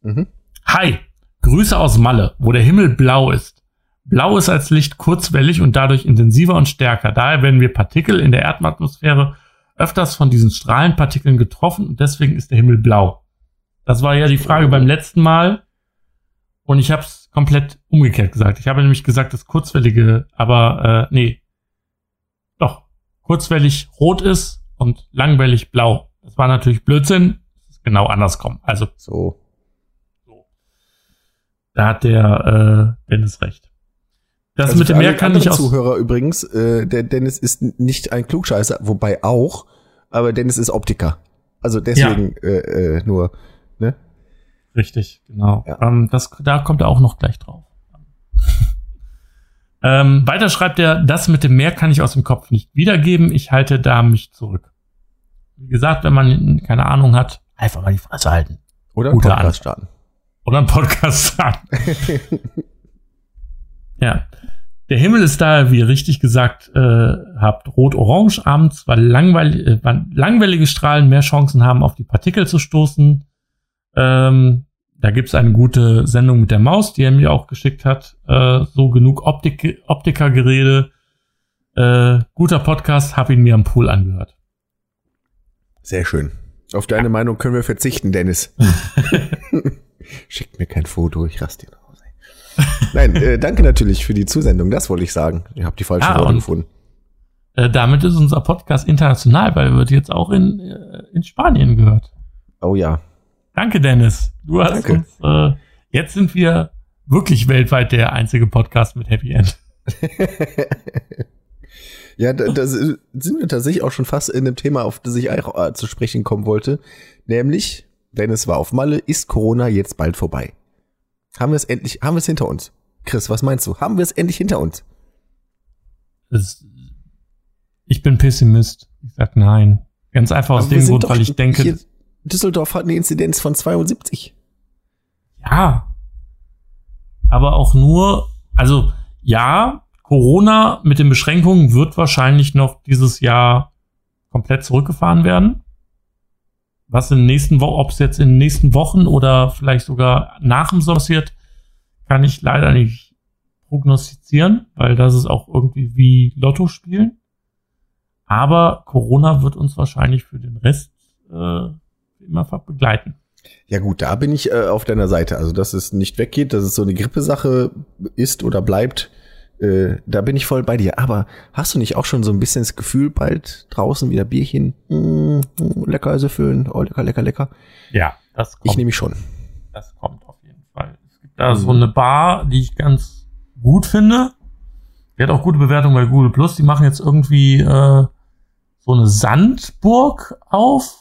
Mhm. Hi, Grüße aus Malle, wo der Himmel blau ist. Blau ist als Licht kurzwellig und dadurch intensiver und stärker. Daher werden wir Partikel in der Erdatmosphäre öfters von diesen Strahlenpartikeln getroffen und deswegen ist der Himmel blau. Das war ja die Frage beim letzten Mal und ich habe es komplett umgekehrt gesagt. Ich habe nämlich gesagt, das kurzwellige, aber äh, nee, doch kurzwellig rot ist und langwellig blau. Das war natürlich Blödsinn. Das ist genau andersrum. Also So. da hat der äh, Dennis recht. Das Also mit dem Meer kann ich aus. Zuhörer übrigens, äh, der Dennis ist nicht ein Klugscheißer, wobei auch, aber Dennis ist Optiker. Also deswegen äh, äh, nur, ne? Richtig, genau. Ja. Ähm, das, da kommt er auch noch gleich drauf. ähm, weiter schreibt er, das mit dem Meer kann ich aus dem Kopf nicht wiedergeben. Ich halte da mich zurück. Wie gesagt, wenn man keine Ahnung hat, einfach mal die Fresse halten. Oder einen Podcast starten. Oder einen Podcast sagen. ja. Der Himmel ist da, wie ihr richtig gesagt äh, habt, rot-orange abends, weil, langweil äh, weil langwellige Strahlen mehr Chancen haben, auf die Partikel zu stoßen. Ähm, da gibt's eine gute Sendung mit der Maus, die er mir auch geschickt hat. Äh, so genug Optik Optikergerede. Äh, guter Podcast, hab ihn mir am Pool angehört. Sehr schön. Auf deine Meinung können wir verzichten, Dennis. Schickt mir kein Foto, ich raste ey. Nein, äh, danke natürlich für die Zusendung, das wollte ich sagen. Ihr habt die falschen Ah, Worte und- gefunden. Äh, damit ist unser Podcast international, weil er wird jetzt auch in, äh, in Spanien gehört. Oh ja. Danke, Dennis. Du hast Danke. uns, äh, jetzt sind wir wirklich weltweit der einzige Podcast mit Happy End. Ja, da, da sind wir tatsächlich auch schon fast in dem Thema, auf das ich auch äh, zu sprechen kommen wollte. Nämlich, Dennis war auf Malle, ist Corona jetzt bald vorbei? Haben wir es endlich, haben wir es hinter uns? Chris, was meinst du? Haben wir es endlich hinter uns? Das, ich bin Pessimist. Ich sag nein. Ganz einfach aus Aber dem Grund, weil ich denke, Düsseldorf hat eine Inzidenz von 72. ja. Aber auch nur, also ja, Corona mit den Beschränkungen wird wahrscheinlich noch dieses Jahr komplett zurückgefahren werden. Was in den nächsten Wochen, ob es jetzt in den nächsten Wochen oder vielleicht sogar nach dem Sommer passiert, kann ich leider nicht prognostizieren, weil das ist auch irgendwie wie Lotto spielen. Aber Corona wird uns wahrscheinlich für den Rest äh, immer begleiten. Ja gut, da bin ich äh, auf deiner Seite. Also, dass es nicht weggeht, dass es so eine Grippesache ist oder bleibt, äh, da bin ich voll bei dir. Aber hast du nicht auch schon so ein bisschen das Gefühl, bald draußen wieder Bierchen, mm, mm, lecker füllen, oh lecker, lecker, lecker. Ja, das kommt. Ich nehme mich schon. Das kommt auf jeden Fall. Es gibt da so eine Bar, die ich ganz gut finde. Die hat auch gute Bewertungen bei Google Plus. Die machen jetzt irgendwie äh, so eine Sandburg auf.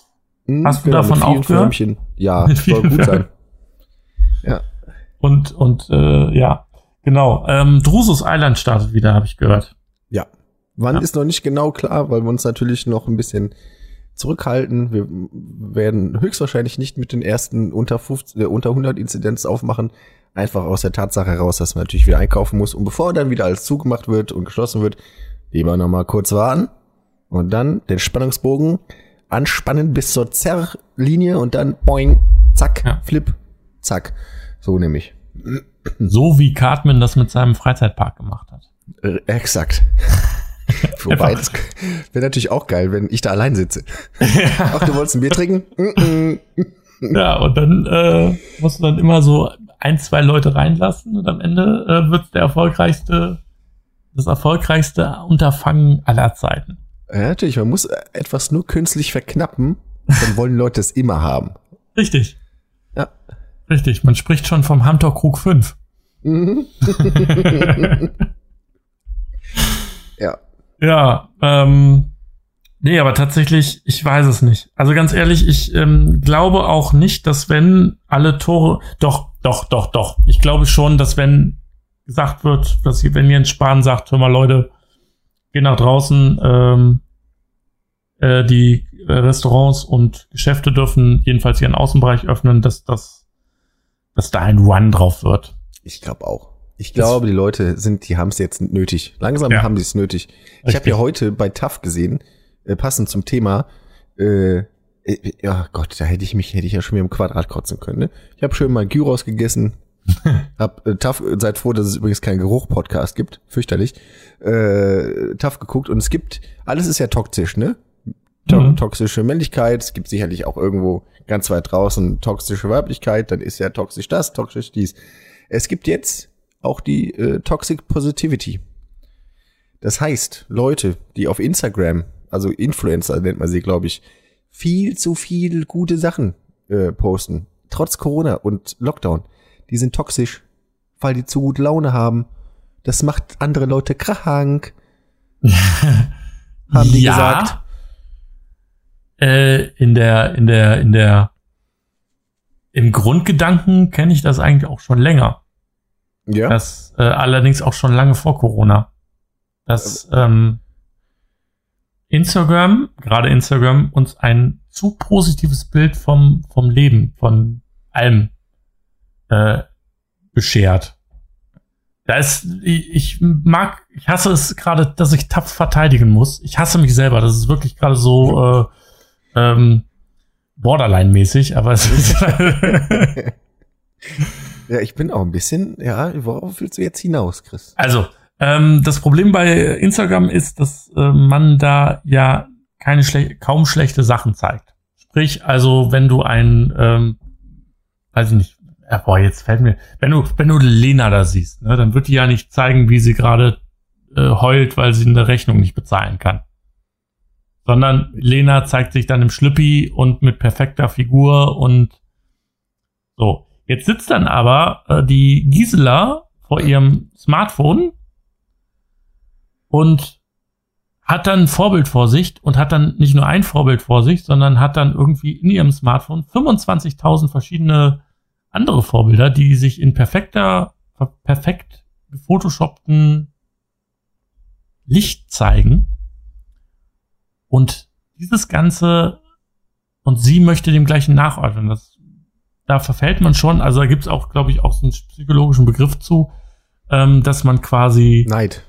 Mm, Hast du davon mit vielen auch gehört? Förmchen. Ja, Mit soll gut sein. Ja. Und, und äh, ja, genau. Ähm, Drusus Island startet wieder, habe ich gehört. Ja. Wann Ja. ist noch nicht genau klar, weil wir uns natürlich noch ein bisschen zurückhalten. Wir werden höchstwahrscheinlich nicht mit den ersten unter 50, äh, unter 100 Inzidenz aufmachen. Einfach aus der Tatsache heraus, dass man natürlich wieder einkaufen muss. Und bevor dann wieder alles zugemacht wird und geschlossen wird, lieber noch mal kurz warten und dann den Spannungsbogen anspannen bis zur Zerrlinie und dann boing, zack, Ja. flip, zack. So nämlich. So wie Cartman das mit seinem Freizeitpark gemacht hat. Äh, exakt. Wobei, das wäre natürlich auch geil, wenn ich da allein sitze. Ach, du wolltest ein Bier trinken? Ja, und dann äh, musst du dann immer so ein, zwei Leute reinlassen und am Ende äh, wird der erfolgreichste, das erfolgreichste Unterfangen aller Zeiten. Ja, natürlich, man muss etwas nur künstlich verknappen, dann wollen Leute es immer haben. Richtig. Ja. Richtig, man spricht schon vom Hunter Krug 5. Mhm. ja. Ja, ähm, nee, aber tatsächlich, ich weiß es nicht. Also ganz ehrlich, ich ähm, glaube auch nicht, dass wenn alle Tore, doch, doch, doch, doch. Ich glaube schon, dass wenn gesagt wird, dass wenn Jens Spahn sagt, hör mal Leute, geh nach draußen, ähm, äh, die Restaurants und Geschäfte dürfen jedenfalls ihren Außenbereich öffnen, dass das, dass da ein Run drauf wird. Ich glaube auch. Ich glaube, die Leute sind, die haben es jetzt nötig. Langsam Ja. haben die es nötig. Ich habe ja heute bei TAF gesehen, äh, passend zum Thema, äh, äh, ja Gott, da hätte ich mich, hätte ich ja schon wieder im Quadrat kotzen können. Ne? Ich habe schön mal Gyros gegessen. hab äh, äh, seid froh, dass es übrigens keinen Geruch-Podcast gibt. Fürchterlich. Äh, TAF geguckt und es gibt, alles ist ja toxisch, ne? To Mhm. Toxische Männlichkeit, es gibt sicherlich auch irgendwo ganz weit draußen toxische Weiblichkeit, dann ist ja toxisch das, toxisch dies. Es gibt jetzt auch die äh, Toxic Positivity. Das heißt, Leute, die auf Instagram, also Influencer nennt man sie, glaube ich, viel zu viel gute Sachen äh, posten, trotz Corona und Lockdown, die sind toxisch, weil die zu gut Laune haben. Das macht andere Leute krank, haben die gesagt. Äh, in der, in der, in der, im Grundgedanken kenne ich das eigentlich auch schon länger. Ja. Das äh, allerdings auch schon lange vor Corona. Dass ähm, Instagram, gerade Instagram, uns ein zu positives Bild vom, vom Leben, von allem äh, beschert. Da ist, ich, ich mag, ich hasse es gerade, dass ich tapf verteidigen muss. Ich hasse mich selber. Das ist wirklich gerade so äh, ähm, Borderline-mäßig, aber es ist ja, ich bin auch ein bisschen, ja, worauf willst du jetzt hinaus, Chris? Also, ähm, das Problem bei Instagram ist, dass äh, man da ja keine schle kaum schlechte Sachen zeigt. Sprich, also wenn du ein, ähm, weiß ich nicht, ja, boah, jetzt fällt mir, wenn du, wenn du Lena da siehst, ne, dann wird die ja nicht zeigen, wie sie gerade äh, heult, weil sie eine Rechnung nicht bezahlen kann. Sondern Lena zeigt sich dann im Schlüppi und mit perfekter Figur und so. Jetzt sitzt dann aber äh, die Gisela vor ihrem Smartphone und hat dann Vorbildvorsicht und hat dann nicht nur ein Vorbildvorsicht, sondern hat dann irgendwie in ihrem Smartphone 25.000 verschiedene andere Vorbilder, die sich in perfekter, perfekt gefotoshoppten Licht zeigen. Und dieses Ganze, und sie möchte dem gleichen nachordnen. Das, da verfällt man schon, also da gibt es auch, glaube ich, auch so einen psychologischen Begriff zu, ähm, dass man quasi Neid.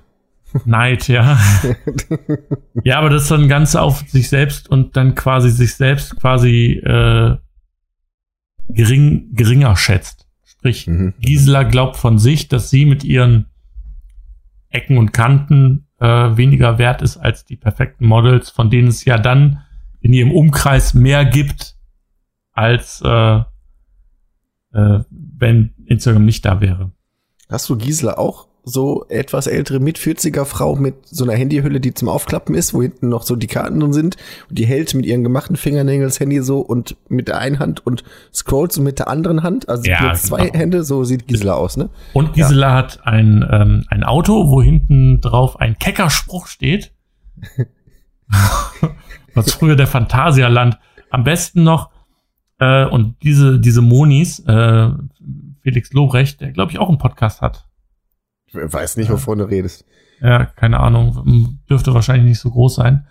Neid, ja. ja, aber das ist dann ganz auf sich selbst und dann quasi sich selbst quasi äh, gering, geringer schätzt. Sprich, Mhm. Gisela glaubt von sich, dass sie mit ihren Ecken und Kanten äh, weniger wert ist als die perfekten Models, von denen es ja dann in ihrem Umkreis mehr gibt, als äh, äh, wenn Instagram nicht da wäre. Hast du Gisela auch so etwas ältere mit 40er Frau mit so einer Handyhülle, die zum Aufklappen ist, wo hinten noch so die Karten drin sind und die hält mit ihren gemachten Fingernägeln das Handy so und mit der einen Hand und scrollt so mit der anderen Hand, also Ja, zwei genau. Hände, so sieht Gisela aus, ne? Und Gisela hat ein, ähm, ein Auto, wo hinten drauf ein kecker Spruch steht. Was früher der Phantasialand am besten noch. Äh, und diese, diese Monis, äh, Felix Lobrecht, der glaube ich auch einen Podcast hat. Ich weiß nicht, wovon du redest. Ja, keine Ahnung, dürfte wahrscheinlich nicht so groß sein.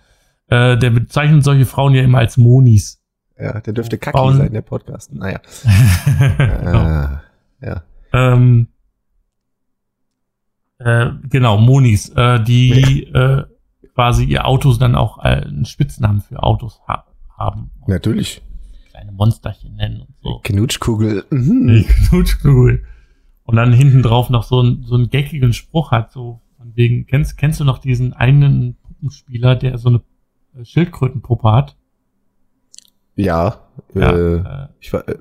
Äh, der bezeichnet solche Frauen ja immer als Monis. Ja, der dürfte kacki Frauen- sein, der Podcast. Naja. genau. Ah, ja. Ähm, äh, genau, Monis, äh, die äh, quasi ihr Autos dann auch äh, einen Spitznamen für Autos ha haben. Natürlich. Kleine Monsterchen nennen und so. Knutschkugel. Die Mhm. Knutschkugel. Und dann hinten drauf noch so, ein, so einen geckigen Spruch hat, so von wegen, kennst, kennst du noch diesen einen Puppenspieler, der so eine äh, Schildkrötenpuppe hat. Ja, Ja, äh, äh, ich war, äh,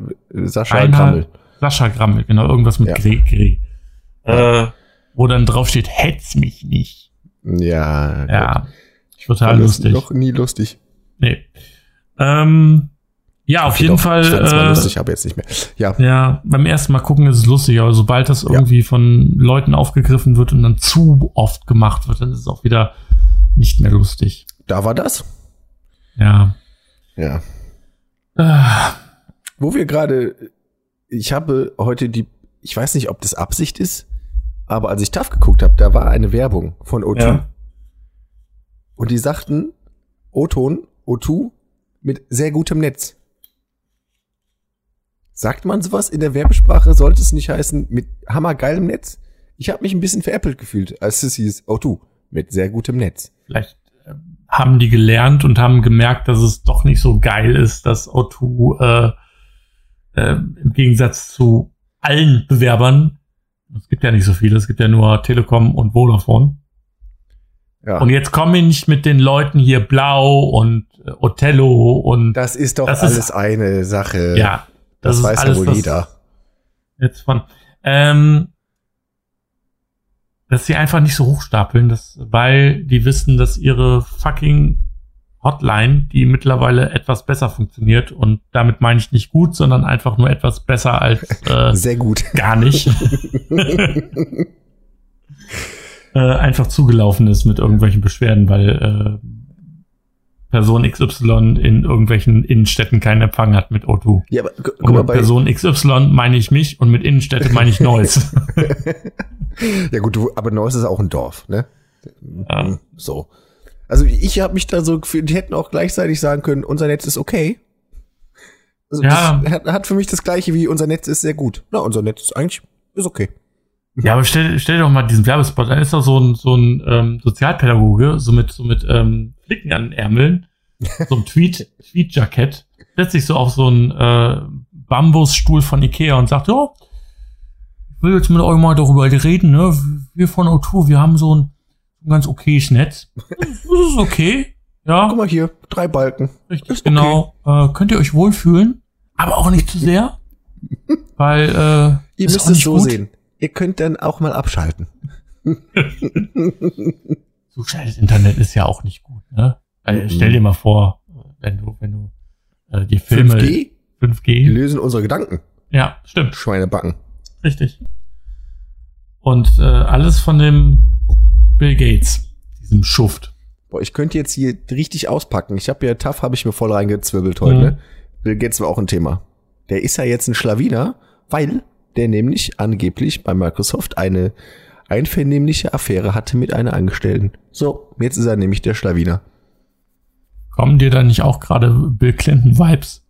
Sascha Einer- Grammel. Sascha Grammel, genau, irgendwas mit Ja. Gre. Gre. Äh, wo dann drauf steht, hetz mich nicht. Ja, Ja, total Fand das lustig. Noch nie lustig. Nee. Ähm, ja, auf jeden doch, Fall. Ich fand's mal äh, lustig, aber jetzt nicht mehr. Ja, Ja, beim ersten Mal gucken ist es lustig, aber sobald das irgendwie von Leuten aufgegriffen wird und dann zu oft gemacht wird, dann ist es auch wieder nicht mehr lustig. da war das. Ja. Ja. Äh, Wo wir gerade, ich habe heute die, ich weiß nicht, ob das Absicht ist, aber als ich TAF geguckt habe, da war eine Werbung von O2. Ja. Und die sagten, O-Ton, O2 mit sehr gutem Netz. Sagt man sowas in der Werbesprache? Sollte es nicht heißen, mit hammergeilem Netz? Ich habe mich ein bisschen veräppelt gefühlt, als es hieß, O2 mit sehr gutem Netz. vielleicht äh, haben die gelernt und haben gemerkt, dass es doch nicht so geil ist, dass O2 äh, äh, im Gegensatz zu allen Bewerbern, es gibt ja nicht so viele, es gibt ja nur Telekom und Vodafone. Ja. Und jetzt komme ich nicht mit den Leuten hier Blau und äh, Othello und das ist doch Das ist- alles eine Sache. ja, das, ist weiß ja wohl jeder. Jetzt von, ähm, dass sie einfach nicht so hochstapeln, dass, weil die wissen, dass ihre fucking Hotline, die mittlerweile etwas besser funktioniert und damit meine ich nicht gut, sondern einfach nur etwas besser als äh, Sehr gut. gar nicht, äh, einfach zugelaufen ist mit irgendwelchen Beschwerden, weil äh, Person XY in irgendwelchen Innenstädten keinen Empfang hat mit O2. Ja, aber gu- guck mal, bei, Person XY meine ich mich und mit Innenstädte meine ich Neues. ja gut, du, aber Neuss ist auch ein Dorf, ne? Ja. So. Also ich habe mich da so gefühlt, die hätten auch gleichzeitig sagen können, unser Netz ist okay. Also Ja. Das hat, hat für mich das gleiche wie unser Netz ist sehr gut. Na, unser Netz ist eigentlich ist okay. ja, aber stell, stell dir doch mal diesen Werbespot. Da ist doch so ein, so ein ähm, Sozialpädagoge, so mit, so mit ähm, Flicken an den Ärmeln, so ein Tweet, Tweet-Jackett, setzt sich so auf so einen äh, Bambusstuhl von Ikea und sagt, ja, ich will jetzt mit euch mal darüber reden, ne? Wir von O2, wir haben so ein, ganz okayes Netz. Das ist okay. Ja. Guck mal hier, drei Balken. Richtig, Ist okay. genau. Äh, könnt ihr euch wohlfühlen, aber auch nicht zu sehr, weil äh, Ihr müsst es so gut. sehen. Ihr könnt dann auch mal abschalten. So schnelles Internet ist ja auch nicht gut. Ne? Also, Mhm. Stell dir mal vor, wenn du wenn du äh, die Filme 5G, die 5G, lösen unsere Gedanken. ja, stimmt, Schweinebacken. richtig. Und äh, alles von dem Bill Gates, diesem Schuft. Boah, ich könnte jetzt hier richtig auspacken. Ich habe ja TAF, habe ich mir voll reingezwirbelt heute. Mhm. Ne? Bill Gates war auch ein Thema. Der ist ja jetzt ein Schlawiner, weil der nämlich angeblich bei Microsoft eine einvernehmliche Affäre hatte mit einer Angestellten. So, jetzt ist er nämlich der Schlawiner. Kommen dir da nicht auch gerade Bill Clinton Vibes?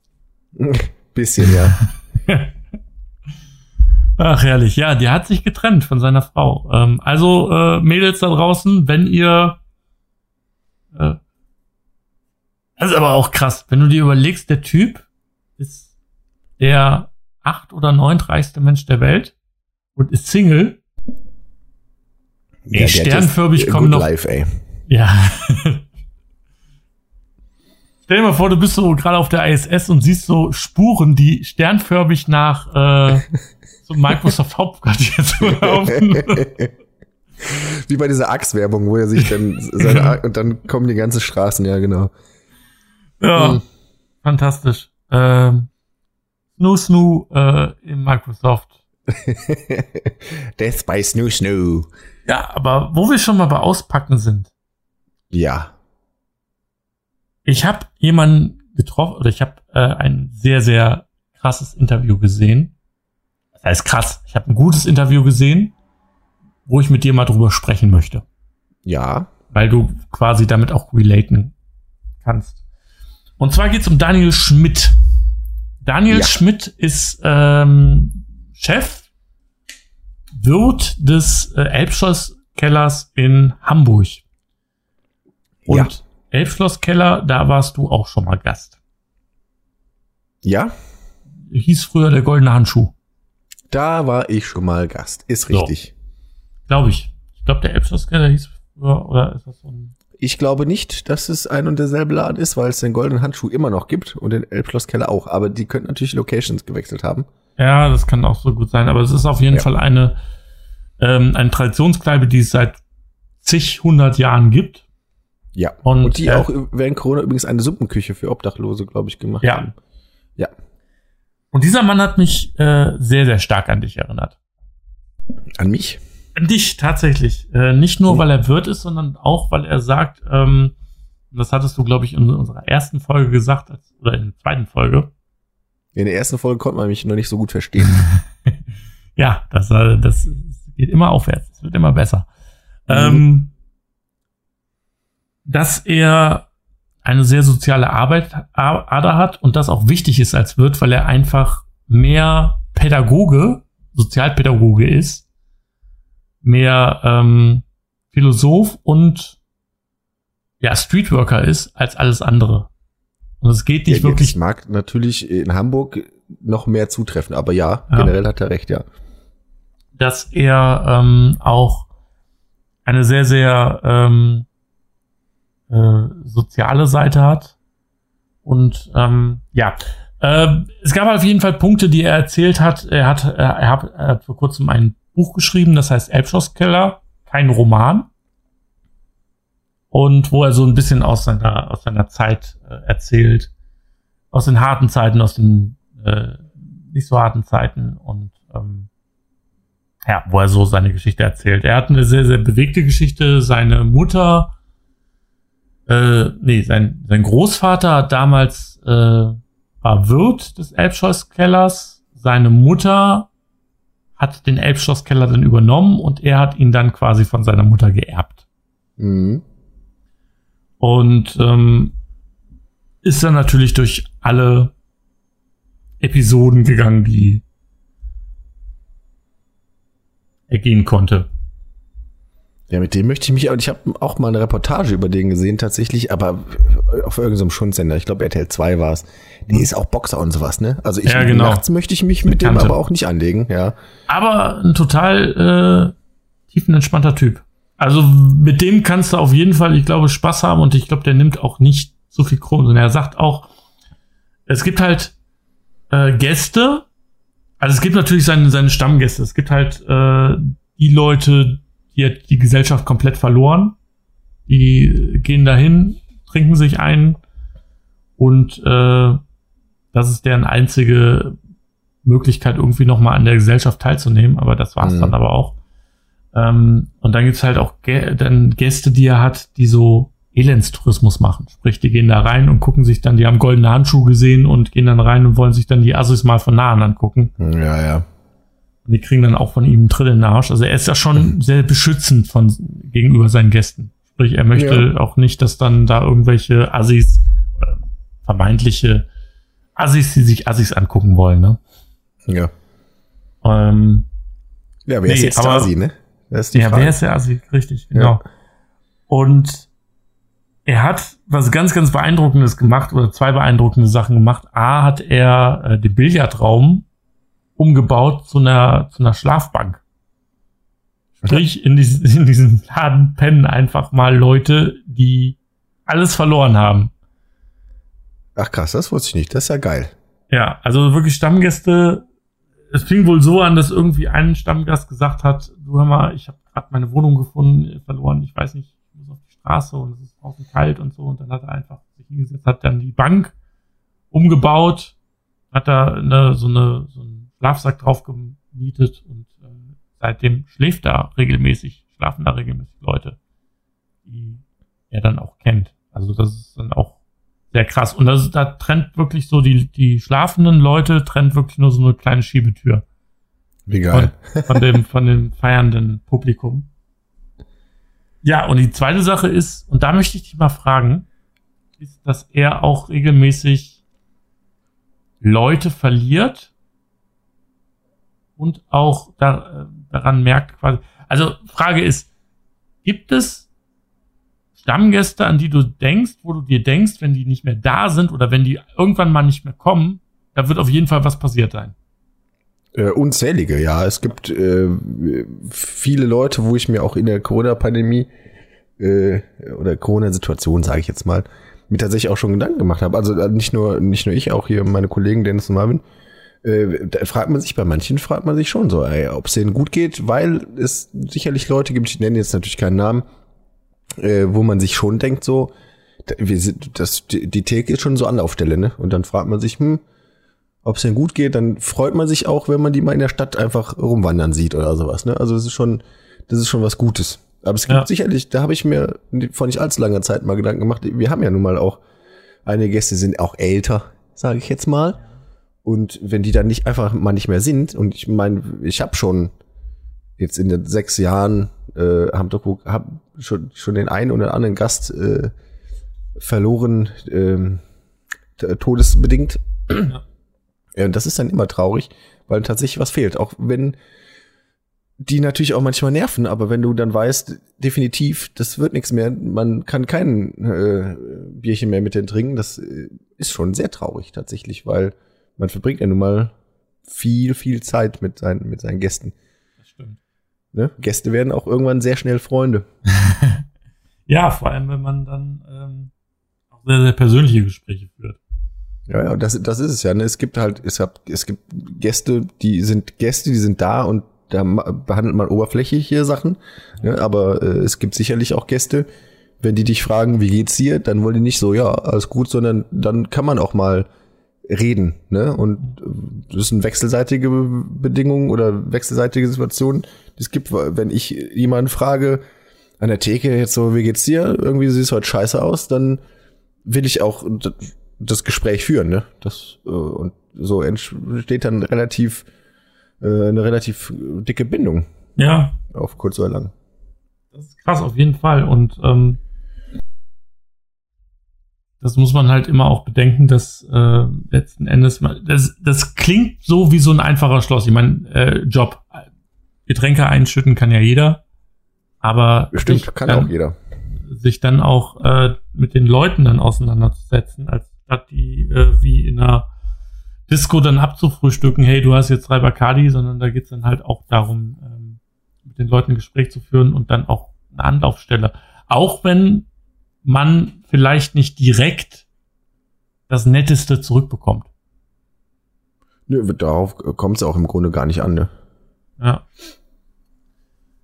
Bisschen, ja. Ach, herrlich. Ja, der hat sich getrennt von seiner Frau. Ähm, also, äh, Mädels da draußen, wenn ihr. Äh, das ist aber auch krass. Wenn du dir überlegst, der Typ ist der acht- oder neuntreichste Mensch der Welt und ist Single. Der hat sternförmig kommen noch- Life, ey. Ja. Stell dir mal vor, du bist so gerade auf der ISS und siehst so Spuren, die sternförmig nach äh, zum Microsoft Hauptquartier zu laufen. Wie bei dieser Axe-Werbung, wo er sich dann seine und dann kommen die ganzen Straßen, ja, genau. Ja, Mhm. fantastisch. Ähm, Snoo Snoo äh, im Microsoft. Death by Snoo Snoo. Ja, aber wo wir schon mal bei Auspacken sind. Ja. Ich habe jemanden getroffen, oder ich habe äh, ein sehr, sehr krasses Interview gesehen. Das heißt krass. Ich habe ein gutes Interview gesehen, wo ich mit dir mal drüber sprechen möchte. Ja. Weil du quasi damit auch relaten kannst. Und zwar geht's um Daniel Schmidt. Daniel Ja. Schmidt ist ähm, Chef, Wirt des äh, Elbschlosskellers in Hamburg. Und Ja. Elbschlosskeller, da warst du auch schon mal Gast. Ja. Hieß früher der goldene Handschuh, Da war ich schon mal Gast. Ist So. richtig. glaube ich. Ich glaube, der Elbschlosskeller hieß früher, oder ist das so ein Ich glaube nicht, dass es ein und derselbe Laden ist, weil es den goldenen Handschuh immer noch gibt und den Elbschlosskeller auch. Aber die könnten natürlich Locations gewechselt haben. Ja, das kann auch so gut sein. Aber es ist auf jeden Ja. Fall eine, ähm, eine Traditionskneipe, die es seit zig, hundert Jahren gibt. Ja. Und, Und, die äh, auch während Corona übrigens eine Suppenküche für Obdachlose, glaube ich, gemacht Ja. haben. Ja. Und dieser Mann hat mich äh, sehr, sehr stark an dich erinnert. An mich? An dich tatsächlich. Äh, nicht nur, Mhm. weil er Wirt ist, sondern auch, weil er sagt, ähm, das hattest du, glaube ich, in unserer ersten Folge gesagt, oder in der zweiten Folge. In der ersten Folge konnte man mich noch nicht so gut verstehen. Ja, das, das geht immer aufwärts. Es wird immer besser. Mhm. Ähm, dass er eine sehr soziale Arbeit Ader hat und das auch wichtig ist als Wirt, weil er einfach mehr Pädagoge, Sozialpädagoge ist, mehr ähm, Philosoph und ja, Streetworker ist als alles andere. Und es geht nicht Ja, wirklich Das mag natürlich in Hamburg noch mehr zutreffen, aber ja, Ja. generell hat er recht, ja. Dass er ähm, auch eine sehr, sehr ähm, äh, soziale Seite hat. Und ähm, ja, äh, es gab auf jeden Fall Punkte, die er erzählt hat. Er hat, er, er hat, er hat vor kurzem ein Buch geschrieben, das heißt Elbschlosskeller, kein Roman. Und wo er so ein bisschen aus seiner, aus seiner Zeit äh, erzählt. Aus den harten Zeiten, aus den äh, nicht so harten Zeiten und ähm, ja, wo er so seine Geschichte erzählt. Er hat eine sehr, sehr bewegte Geschichte. Seine Mutter, äh, nee, sein, sein Großvater hat damals, äh, war Wirt des Elbschlosskellers. Seine Mutter hat den Elbschlosskeller dann übernommen und er hat ihn dann quasi von seiner Mutter geerbt. Mhm. Und ähm, ist dann natürlich durch alle Episoden gegangen, die er gehen konnte. Ja, mit dem möchte ich mich, und ich habe auch mal eine Reportage über den gesehen tatsächlich, aber auf irgendeinem Schundsender, ich glaube RTL 2 war es. Der ist auch Boxer und sowas, ne? Also ich Ja, genau. nachts möchte ich mich mit dem Bekannte. aber auch nicht anlegen, ja. Aber ein total äh, tiefenentspannter Typ. Also mit dem kannst du auf jeden Fall, ich glaube, Spaß haben und ich glaube, der nimmt auch nicht so viel Kron. Und er sagt auch, es gibt halt äh, Gäste, also es gibt natürlich seine, seine Stammgäste. Es gibt halt äh, die Leute, die hat die Gesellschaft komplett verloren. Die gehen dahin, trinken sich ein und äh, das ist deren einzige Möglichkeit, irgendwie nochmal an der Gesellschaft teilzunehmen, aber das war's Mhm. dann aber auch. Ähm, und dann gibt's halt auch Gä dann Gäste, die er hat, die so Elendstourismus machen. Sprich, die gehen da rein und gucken sich dann, die haben goldene Handschuhe gesehen und gehen dann rein und wollen sich dann die Assis mal von nahen angucken. Ja, ja. Und die kriegen dann auch von ihm einen Tritt in den Arsch. Also er ist ja schon sehr beschützend von gegenüber seinen Gästen. Sprich, er möchte auch nicht, dass dann da irgendwelche Assis vermeintliche Assis, die sich Assis angucken wollen, ne? Ja. Ähm, Ja, wer ist Nee, jetzt aber- Stasi, ne? Das ist die ja, Frage. wer ist der Assi? Richtig, genau. Und er hat was ganz, ganz Beeindruckendes gemacht oder zwei beeindruckende Sachen gemacht. A hat er äh, den Billardraum umgebaut zu einer, zu einer Schlafbank. Sprich, in, diesen, in diesem Laden pennen einfach mal Leute, die alles verloren haben. Ach krass, das wusste ich nicht. Das ist ja geil. Ja, also wirklich Stammgäste. Es fing wohl so an, dass irgendwie ein Stammgast gesagt hat, du hör mal, ich habe gerade meine Wohnung gefunden, verloren, ich weiß nicht, ich muss auf die Straße und es ist draußen kalt und so. Und dann hat er einfach sich hingesetzt, hat dann die Bank umgebaut, hat da eine, so, eine, so einen Schlafsack drauf gemietet und äh, seitdem schläft da regelmäßig, schlafen da regelmäßig Leute, die er dann auch kennt. Also das ist dann auch sehr krass. Und das, da trennt wirklich so die, die schlafenden Leute, trennt wirklich nur so eine kleine Schiebetür Wie geil. von dem, von dem feiernden Publikum. Ja, und die zweite Sache ist, und da möchte ich dich mal fragen, ist, dass er auch regelmäßig Leute verliert und auch da, äh, daran merkt quasi. Also Frage ist, gibt es Stammgäste, an die du denkst, wo du dir denkst, wenn die nicht mehr da sind oder wenn die irgendwann mal nicht mehr kommen, da wird auf jeden Fall was passiert sein. Äh, unzählige, ja. Es gibt äh, viele Leute, wo ich mir auch in der Corona-Pandemie äh, oder Corona-Situation, sage ich jetzt mal, mir tatsächlich auch schon Gedanken gemacht habe. Also äh, nicht nur nicht nur ich, auch hier meine Kollegen Dennis und Marvin. Äh, da fragt man sich bei manchen fragt man sich schon so, ob es denen gut geht, weil es sicherlich Leute gibt. Ich nenne jetzt natürlich keinen Namen, äh, wo man sich schon denkt so, wir sind, das die, Theke ist schon so Anlaufstelle, ne? Und dann fragt man sich, hm, ob es denen gut geht, dann freut man sich auch, wenn man die mal in der Stadt einfach rumwandern sieht oder sowas, ne? Also das ist schon, das ist schon was Gutes. Aber es gibt ja. sicherlich, da habe ich mir vor nicht allzu langer Zeit mal Gedanken gemacht. Wir haben ja nun mal auch einige Gäste sind auch älter, sage ich jetzt mal. Und wenn die dann nicht einfach mal nicht mehr sind, und ich meine, ich habe schon jetzt in den sechs Jahren äh, haben doch hab schon schon den einen oder anderen Gast äh, verloren, äh, todesbedingt. Ja. Ja. Und das ist dann immer traurig, weil tatsächlich was fehlt. Auch wenn die natürlich auch manchmal nerven, aber wenn du dann weißt, definitiv, das wird nichts mehr, man kann kein äh, Bierchen mehr mit denen trinken, das äh, ist schon sehr traurig tatsächlich, weil man verbringt ja nun mal viel, viel Zeit mit seinen, mit seinen Gästen. Das stimmt. Ne? Gäste werden auch irgendwann sehr schnell Freunde. ja, vor allem, wenn man dann ähm, auch sehr, sehr persönliche Gespräche führt. Ja, ja, das, das ist es ja. Ne? Es gibt halt, es, hat, es gibt Gäste, die sind Gäste, die sind da und da behandelt man oberflächliche Sachen. Ne? Aber äh, es gibt sicherlich auch Gäste, wenn die dich fragen, wie geht's dir, dann wollen die nicht so, ja, alles gut, sondern dann kann man auch mal reden. Ne? Und das sind wechselseitige Bedingungen oder wechselseitige Situationen. Es gibt, wenn ich jemanden frage, an der Theke jetzt so, wie geht's dir? Irgendwie siehst du heute scheiße aus, dann will ich auch das Gespräch führen, ne? Das äh, und so entsteht dann relativ äh, eine relativ dicke Bindung. Ja. Auf kurz oder lang. Das ist krass, auf jeden Fall. Und ähm, das muss man halt immer auch bedenken, dass äh, letzten Endes, das, das klingt so wie so ein einfacher Schloss. Ich meine, äh, Job. Getränke einschütten kann ja jeder, aber Bestimmt, kann dann, auch jeder. Sich dann auch äh, mit den Leuten dann auseinanderzusetzen, als statt die äh, wie in einer Disco dann abzufrühstücken, hey, du hast jetzt drei Bacardi, sondern da geht's dann halt auch darum, ähm, mit den Leuten ein Gespräch zu führen und dann auch eine Anlaufstelle. Auch wenn man vielleicht nicht direkt das Netteste zurückbekommt. Nö, darauf kommt es auch im Grunde gar nicht an, ne? Ja.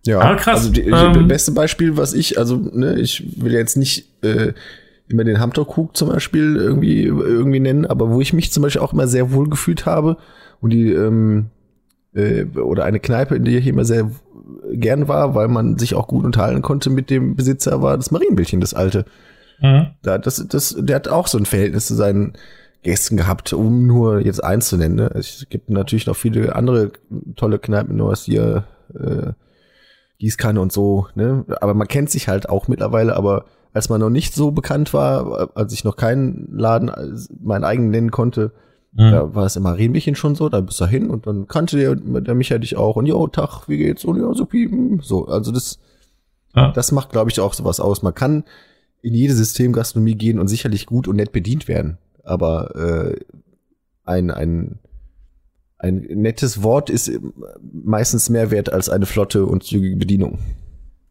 Ja, Aber krass. Also die, ähm, das beste Beispiel, was ich, also, ne, ich will jetzt nicht äh, immer den Hamterkrug zum Beispiel irgendwie, irgendwie nennen, aber wo ich mich zum Beispiel auch immer sehr wohl gefühlt habe und die, ähm, äh, oder eine Kneipe, in der ich immer sehr gern war, weil man sich auch gut unterhalten konnte mit dem Besitzer, war das Marienbildchen, das alte. Mhm. Da, das, das, der hat auch so ein Verhältnis zu seinen Gästen gehabt, um nur jetzt eins zu nennen. Ne? Es gibt natürlich noch viele andere tolle Kneipen, nur als hier äh, Gießkanne und so. Ne? Aber man kennt sich halt auch mittlerweile, aber als man noch nicht so bekannt war, als ich noch keinen Laden meinen eigenen nennen konnte, mhm. da war es immer Marienbierchen schon so, da bist du hin und dann kannte der, der Micha dich auch und jo, Tag, wie geht's? Und ja, so piepen. So, also das, ja. das macht, glaube ich, auch sowas aus. Man kann in jede Systemgastronomie gehen und sicherlich gut und nett bedient werden. Aber äh, ein, ein, ein nettes Wort ist meistens mehr wert als eine flotte und zügige Bedienung.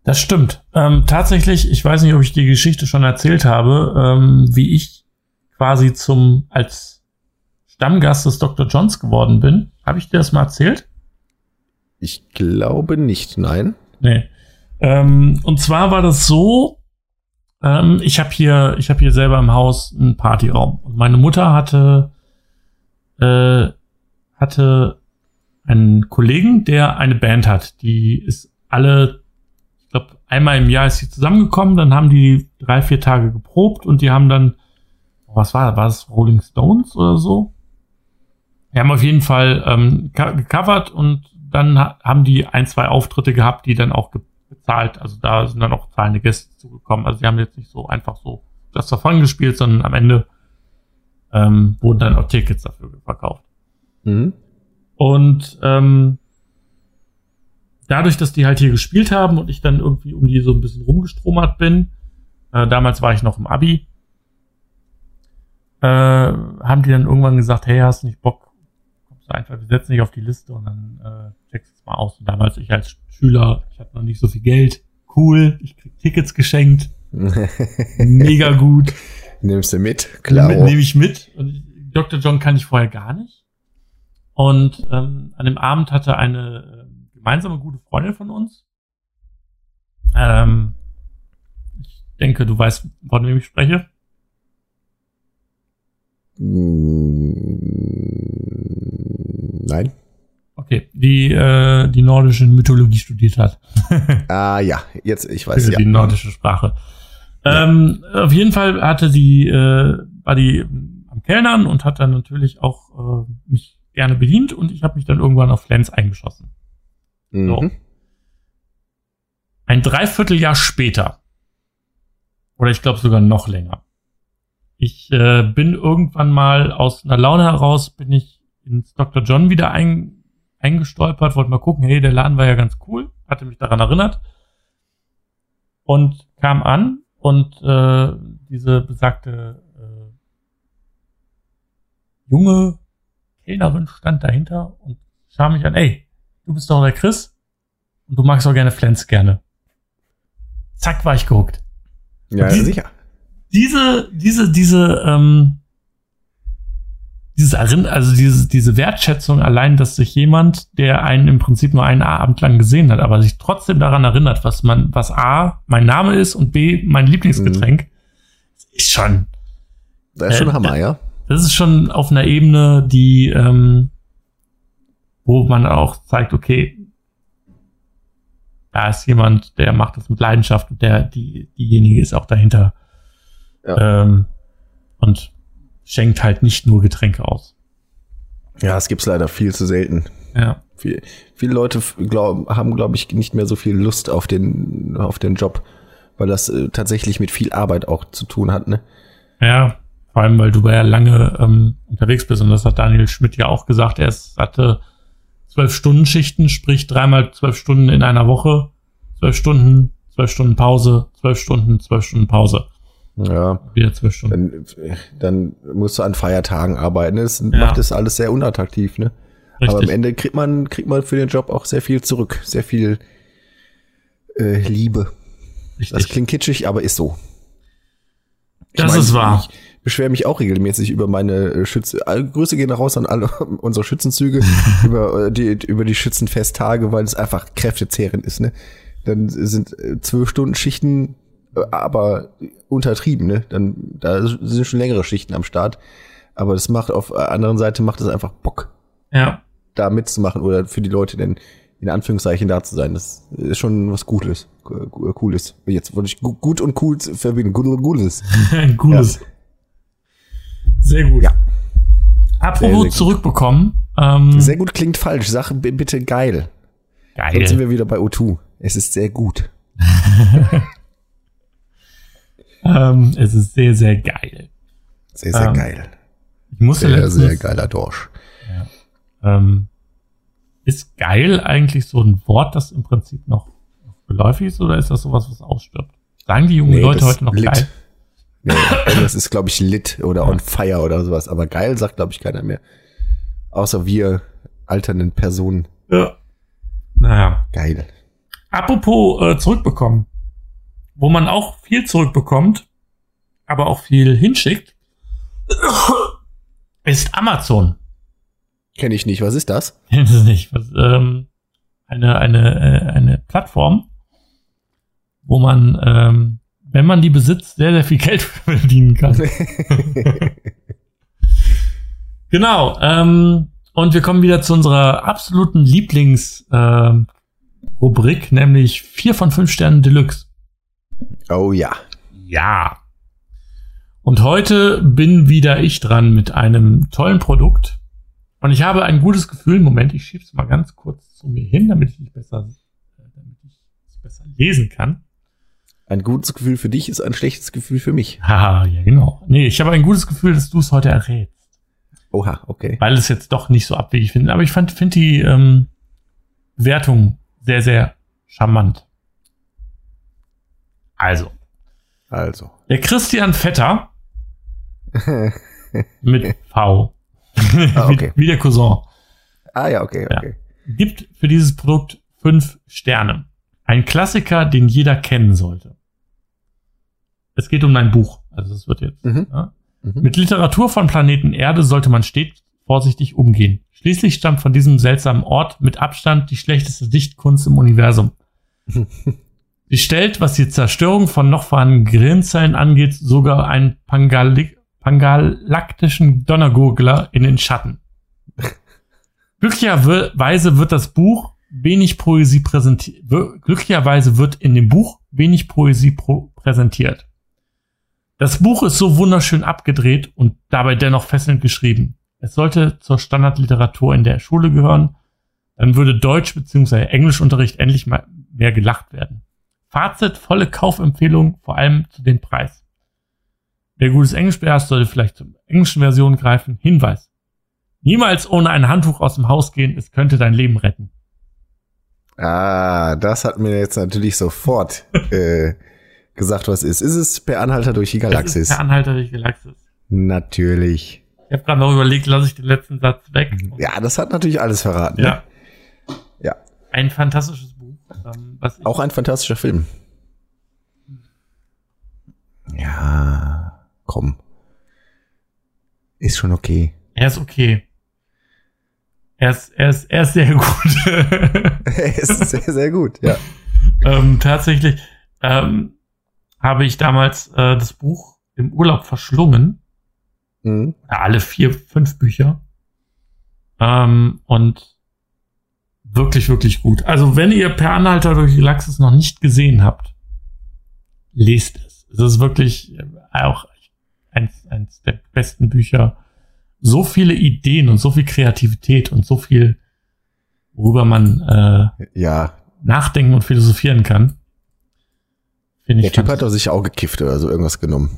Das stimmt. Ähm, tatsächlich, ich weiß nicht, ob ich die Geschichte schon erzählt habe, ähm, wie ich quasi zum als Stammgast des Dr. Johns geworden bin. Habe ich dir das mal erzählt? Ich glaube nicht, nein. Nee. Ähm, und zwar war das so, ähm, ich habe hier, ich habe hier selber im Haus einen Partyraum. Und meine Mutter hatte, äh, hatte einen Kollegen, der eine Band hat. Die ist alle glaube, einmal im Jahr ist sie zusammengekommen, dann haben die drei, vier Tage geprobt und die haben dann, was war das, war das Rolling Stones oder so? Die haben auf jeden Fall ähm, gecovert und dann haben die ein, zwei Auftritte gehabt, die dann auch bezahlt, also da sind dann auch zahlende Gäste zugekommen. Also die haben jetzt nicht so einfach so das davon gespielt, sondern am Ende ähm, wurden dann auch Tickets dafür verkauft. Mhm. Und ähm, dadurch, dass die halt hier gespielt haben und ich dann irgendwie um die so ein bisschen rumgestromert bin, äh, damals war ich noch im Abi, äh, haben die dann irgendwann gesagt, hey, hast du nicht Bock? Kommst du einfach, wir setzen dich auf die Liste und dann äh, checkst du es mal aus. Und damals ich als Schüler, ich hatte noch nicht so viel Geld, cool, ich krieg Tickets geschenkt, mega gut. Nimmst du mit? Klar. Nehme ich mit. Und Dr. John kann ich vorher gar nicht. Und ähm, an dem Abend hatte eine äh, gemeinsame gute Freundin von uns. Ähm, ich denke, du weißt, von wem ich spreche. Mm, Nein. Okay, die äh, die nordische Mythologie studiert hat. Ah ja, jetzt, ich weiß ja. die nordische Sprache. Ähm, auf jeden Fall hatte die, äh, war die am Kellnern und hat dann natürlich auch äh, mich gerne bedient und ich habe mich dann irgendwann auf Flens eingeschossen. Mhm. Ein Dreivierteljahr später, oder ich glaube sogar noch länger, ich äh, bin irgendwann mal aus einer Laune heraus, bin ich ins Dr. John wieder ein, eingestolpert, wollte mal gucken, hey, der Laden war ja ganz cool, hatte mich daran erinnert und kam an und äh, diese besagte äh, junge Kellnerin stand dahinter und sah mich an, ey, du bist doch der Chris und du magst auch gerne Flens gerne. Zack, war ich gehuckt. Ja, Die- sicher. Diese, diese, diese, ähm, dieses Erinn, also diese, diese Wertschätzung allein, dass sich jemand, der einen im Prinzip nur einen Abend lang gesehen hat, aber sich trotzdem daran erinnert, was man, was A, mein Name ist und B, mein Lieblingsgetränk, ist schon, Das ist schon Äh, Hammer, ja. das ist schon auf einer Ebene, die, ähm, wo man auch zeigt, okay, da ist jemand, der macht das mit Leidenschaft und der, die, diejenige ist auch dahinter. Ähm, und schenkt halt nicht nur Getränke aus. Ja, es gibt's leider viel zu selten. Ja. Viel, viele Leute glaub, haben, glaube ich, nicht mehr so viel Lust auf den, auf den Job, weil das äh, tatsächlich mit viel Arbeit auch zu tun hat, ne? Ja, vor allem, weil du ja lange ähm, unterwegs bist und das hat Daniel Schmidt ja auch gesagt. Er ist- hatte zwölf Stunden Schichten, sprich dreimal zwölf Stunden in einer Woche, zwölf Stunden, zwölf Stunden Pause, zwölf Stunden, zwölf Stunden Pause, Ja. wieder zwölf Stunden. Dann, dann musst du an Feiertagen arbeiten. Das Ja. macht das alles sehr unattraktiv, ne? Aber am Richtig. Ende kriegt man, kriegt man für den Job auch sehr viel zurück. Sehr viel äh, Liebe. Das Richtig. klingt kitschig, aber ist so. Ich Das mein, ist wahr. Ich beschwere mich auch regelmäßig über meine äh, Schütze. Grüße gehen raus an alle unsere Schützenzüge, über, äh, die, über die Schützenfesttage, weil es einfach kräftezehrend ist, ne? Dann sind äh, zwölf Stunden Schichten, aber untertrieben, ne? Dann, da sind schon längere Schichten am Start. Aber das macht auf der anderen Seite macht es einfach Bock, Ja. da mitzumachen oder für die Leute denn in Anführungszeichen da zu sein. Das ist schon was Gutes, Gu- gu- Cooles. Jetzt wollte ich gu- gut und cool verbinden. Gut und Gutes. Sehr gut. Ja. Apropos Sehr, sehr zurückbekommen. Ähm, Sehr gut klingt falsch. Sag b- bitte geil. Jetzt sind geil. wir wieder bei O2. Es ist sehr gut. Ähm, es ist sehr, sehr geil. Sehr, sehr Ähm, geil. Ich musste Sehr, letztens, sehr geiler Dorsch. Ähm, ist geil eigentlich so ein Wort, das im Prinzip noch geläufig ist, oder ist das sowas, was ausstirbt? Sagen die jungen Leute das heute noch lit. geil? Nee, das ist, glaube ich, lit oder on fire oder sowas. Aber geil sagt, glaube ich, keiner mehr. Außer wir alternden Personen. Ja. Naja. Geil. Apropos äh, zurückbekommen. Wo man auch viel zurückbekommt, aber auch viel hinschickt, ist Amazon. Kenne ich nicht. Was ist das? Kennt ihr nicht? Was, ähm, eine, eine, äh, eine Plattform, wo man, ähm, wenn man die besitzt, sehr, sehr viel Geld verdienen kann. genau. Ähm, und wir kommen wieder zu unserer absoluten Lieblings ähm, Rubrik, nämlich vier von fünf Sternen Deluxe. Oh ja. Ja. Und heute bin wieder ich dran mit einem tollen Produkt. Und ich habe ein gutes Gefühl. Moment, ich schiebe es mal ganz kurz zu mir hin, damit ich es besser, äh, damit ich es besser lesen kann. Ein gutes Gefühl für dich ist ein schlechtes Gefühl für mich. Haha, ja, genau. Nee, ich habe ein gutes Gefühl, dass du es heute errätst. Oha, okay. Weil es jetzt doch nicht so abwegig finde. Aber ich fand, finde die ähm, Wertung sehr, sehr charmant. Also, Also. der Christian Vetter mit V. Ah, okay. wie, wie der Cousin. Ah ja, okay, Ja. okay. Gibt für dieses Produkt fünf Sterne. Ein Klassiker, den jeder kennen sollte. Es geht um ein Buch. Also es wird jetzt. Mhm. Ja? Mhm. Mit Literatur von Planeten Erde sollte man stets vorsichtig umgehen. Schließlich stammt von diesem seltsamen Ort mit Abstand die schlechteste Dichtkunst im Universum. Sie stellt, was die Zerstörung von noch vorhandenen Gehirnzellen angeht, sogar einen Pangali pangalaktischen Donnergurgler in den Schatten. Glücklicherweise wird das Buch wenig Poesie präsentiert. Glücklicherweise wird in dem Buch wenig Poesie präsentiert. Das Buch ist so wunderschön abgedreht und dabei dennoch fesselnd geschrieben. Es sollte zur Standardliteratur in der Schule gehören. Dann würde Deutsch bzw. Englischunterricht endlich mal mehr gelacht werden. Fazit, volle Kaufempfehlung, vor allem zu dem Preis. Wer gutes Englisch beherrscht, sollte vielleicht zur englischen Version greifen. Hinweis. Niemals ohne ein Handtuch aus dem Haus gehen, es könnte dein Leben retten. Ah, das hat mir jetzt natürlich sofort äh, gesagt, was ist. Ist es per Anhalter durch die Galaxis? der Anhalter durch die Galaxis. Natürlich. Ich habe gerade noch überlegt, lasse ich den letzten Satz weg. Ja, das hat natürlich alles verraten. ne? Ja. Ja. Ein fantastisches Buch. Ähm, Auch ein fantastischer Film. Ja, komm. Ist schon okay. er ist okay. Er ist, er ist, er ist sehr gut. Er ist sehr, sehr gut, ja. ähm, tatsächlich ähm, habe ich damals äh, das Buch im Urlaub verschlungen. Mhm. Ja, alle vier, fünf Bücher. Ähm, und wirklich, wirklich gut. Also, wenn ihr Per Anhalter durch die Galaxis noch nicht gesehen habt, lest es. Es ist wirklich äh, auch eins, eins der besten Bücher. So viele Ideen und so viel Kreativität und so viel, worüber man äh, Ja, nachdenken und philosophieren kann. Finde der ich Typ hat doch sicher auch gekifft oder so irgendwas genommen.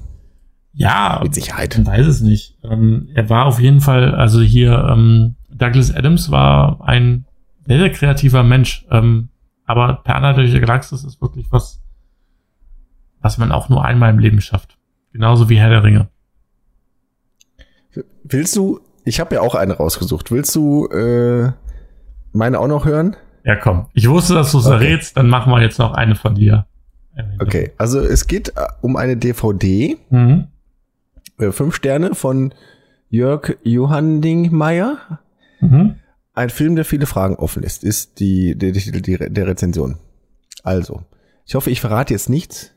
Ja, Mit Sicherheit. Man weiß es nicht. Ähm, er war auf jeden Fall, also hier, ähm, Douglas Adams war ein sehr, sehr kreativer Mensch. Ähm, aber Per Anhalter durch die Galaxis ist wirklich was, was man auch nur einmal im Leben schafft. Genauso wie Herr der Ringe. Willst du, ich habe ja auch eine rausgesucht. Willst du äh, meine auch noch hören? Ja, komm. Ich wusste, dass du es Okay. errätst, dann machen wir jetzt noch eine von dir. Okay, also es geht äh, um eine DVD, Mhm. äh, fünf Sterne von Jörg Johanningmeier. Mhm. Ein Film, der viele Fragen offen lässt, ist die, die, die, die, der Rezension. Also, ich hoffe, ich verrate jetzt nichts.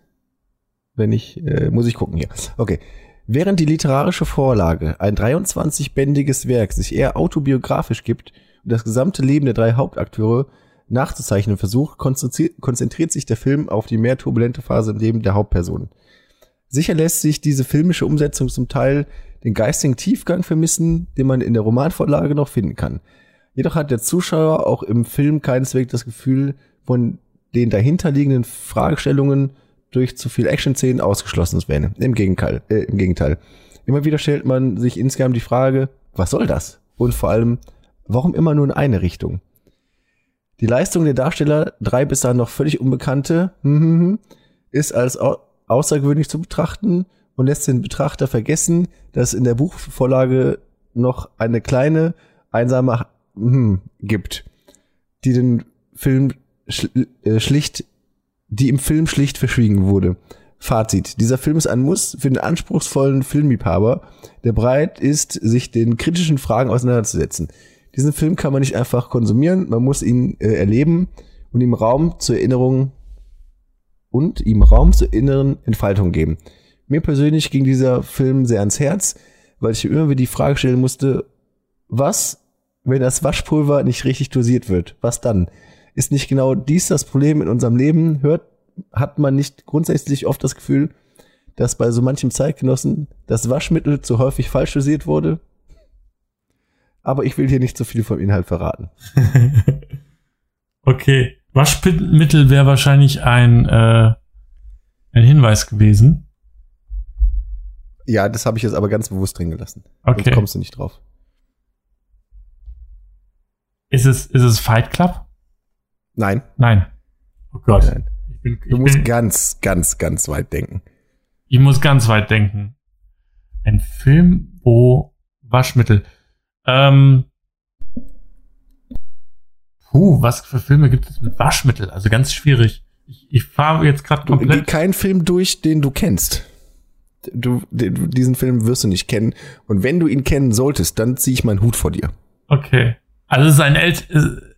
Wenn ich, äh, muss ich gucken hier. Okay. Während die literarische Vorlage, ein 23-bändiges Werk, sich eher autobiografisch gibt und das gesamte Leben der drei Hauptakteure nachzuzeichnen versucht, konzentriert, sich der Film auf die mehr turbulente Phase im Leben der Hauptperson. Sicher lässt sich diese filmische Umsetzung zum Teil den geistigen Tiefgang vermissen, den man in der Romanvorlage noch finden kann. Jedoch hat der Zuschauer auch im Film keineswegs das Gefühl, von den dahinterliegenden Fragestellungen durch zu viel Action-Szenen ausgeschlossen zu werden. Im Gegenteil, äh, im Gegenteil. Immer wieder stellt man sich insgesamt die Frage, was soll das? Und vor allem, warum immer nur in eine Richtung? Die Leistung der Darsteller, drei bis dahin noch völlig Unbekannte, hm, hm, hm, ist als au außergewöhnlich zu betrachten und lässt den Betrachter vergessen, dass in der Buchvorlage noch eine kleine, einsame hm, gibt, die den Film schl äh, schlicht, die im Film schlicht verschwiegen wurde. Fazit. Dieser Film ist ein Muss für den anspruchsvollen Filmliebhaber, der bereit ist, sich den kritischen Fragen auseinanderzusetzen. Diesen Film kann man nicht einfach konsumieren, man muss ihn äh, erleben und ihm Raum zur Erinnerung und ihm Raum zur inneren Entfaltung geben. Mir persönlich ging dieser Film sehr ans Herz, weil ich mir immer wieder die Frage stellen musste, was, wenn das Waschpulver nicht richtig dosiert wird? Was dann? Ist nicht genau dies das Problem in unserem Leben? Hört, hat man nicht grundsätzlich oft das Gefühl, dass bei so manchem Zeitgenossen das Waschmittel zu häufig falsch dosiert wurde? Aber ich will hier nicht so viel vom Inhalt verraten. okay. Waschmittel wäre wahrscheinlich ein, äh, ein Hinweis gewesen. Ja, das habe ich jetzt aber ganz bewusst drin gelassen. Sonst Okay. kommst du nicht drauf. Ist es, ist es Fight Club? Nein, Nein. Oh Gott. Nein. Ich, bin, ich, du musst bin, ganz, ganz, ganz weit denken. ich muss ganz weit denken. Ein Film, wo Waschmittel. Ähm, puh, was für Filme gibt es mit Waschmittel? Also ganz schwierig. ich, ich fahre jetzt gerade Du, geh komplett. keinen Film durch, den du kennst. Du, den, diesen Film wirst du nicht kennen. Und wenn du ihn kennen solltest, dann ziehe ich meinen Hut vor dir. Okay. Also ist ein ält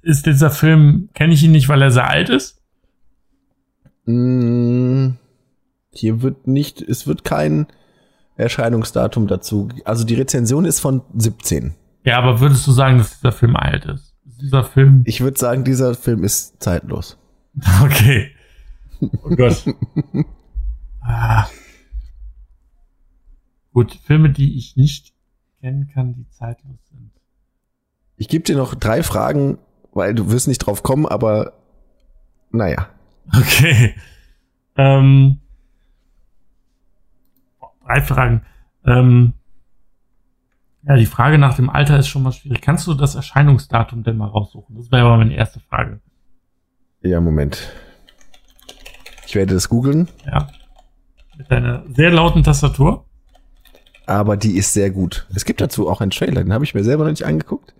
ist dieser Film, kenne ich ihn nicht, weil er sehr alt ist? Mm, Hier wird nicht, es wird kein Erscheinungsdatum dazu. Also die Rezension ist von 17. Ja, aber würdest du sagen, dass dieser Film alt ist? Dieser Film. Ich würde sagen, dieser Film ist zeitlos. Okay. Oh Gott. ah. Gut, Filme, die ich nicht kennen kann, die zeitlos sind. Ich gebe dir noch drei Fragen, weil du wirst nicht drauf kommen, aber naja. Okay. Ähm, drei Fragen. Ähm, ja, die Frage nach dem Alter ist schon mal schwierig. Kannst du das Erscheinungsdatum denn mal raussuchen? Das wäre aber meine erste Frage. Ja, Moment. Ich werde das googeln, Ja. Mit deiner sehr lauten Tastatur. aber die ist sehr gut. Es gibt dazu auch einen Trailer, den habe ich mir selber noch nicht angeguckt.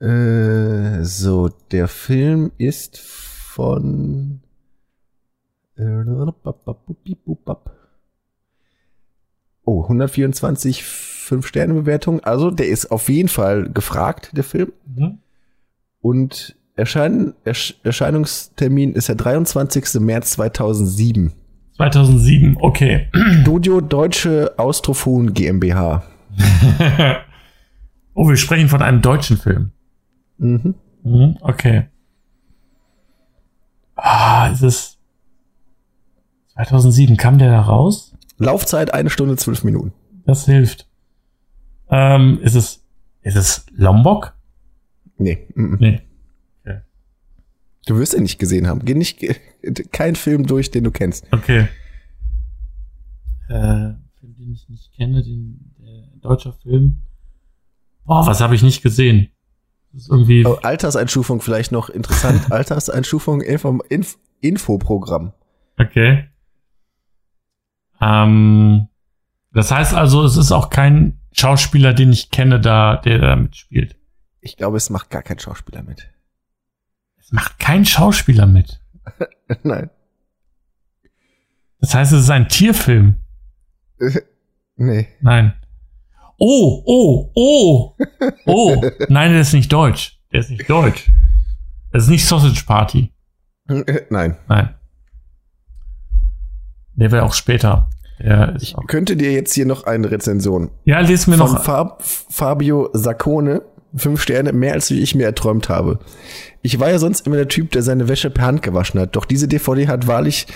Äh, so, der Film ist von Oh, 124 5-Sterne-Bewertung. Also, der ist auf jeden Fall gefragt, der Film. Mhm. Und Erschein Ersch Erscheinungstermin ist der 23. März 2007. 2007, okay. Studio Deutsche Austrophon GmbH. oh, wir sprechen von einem deutschen Film. Mhm. Mhm, okay. Ah, ist es 2007 kam der da raus? Laufzeit eine Stunde zwölf Minuten. Das hilft. Ähm, ist es ist es Lombok? Nee. mhm. Nee. Du wirst ihn nicht gesehen haben. Geh nicht kein Film durch, den du kennst. Okay. Äh, Film, den ich nicht kenne, den der deutscher Film. Boah, was habe ich nicht gesehen? Das ist irgendwie. Oh, Alterseinstufung vielleicht noch interessant. Alterseinstufung Info, Inf, Infoprogramm. Okay. Ähm, das heißt also, es ist auch kein Schauspieler, den ich kenne, da, der da mitspielt. Ich glaube, es macht gar kein Schauspieler mit. Es macht kein Schauspieler mit. Nein. Das heißt, es ist ein Tierfilm. Nee. Nein. Oh, oh, oh, oh. Nein, der ist nicht deutsch. Der ist nicht deutsch. Das ist nicht Sausage Party. Nein. Nein. Der wäre auch später. Ist Ich auch. könnte dir jetzt hier noch eine Rezension Ja, lies mir von noch. Fab, Fabio Saccone. Fünf Sterne, mehr als wie ich mir erträumt habe. Ich war ja sonst immer der Typ, der seine Wäsche per Hand gewaschen hat. Doch diese DVD hat wahrlich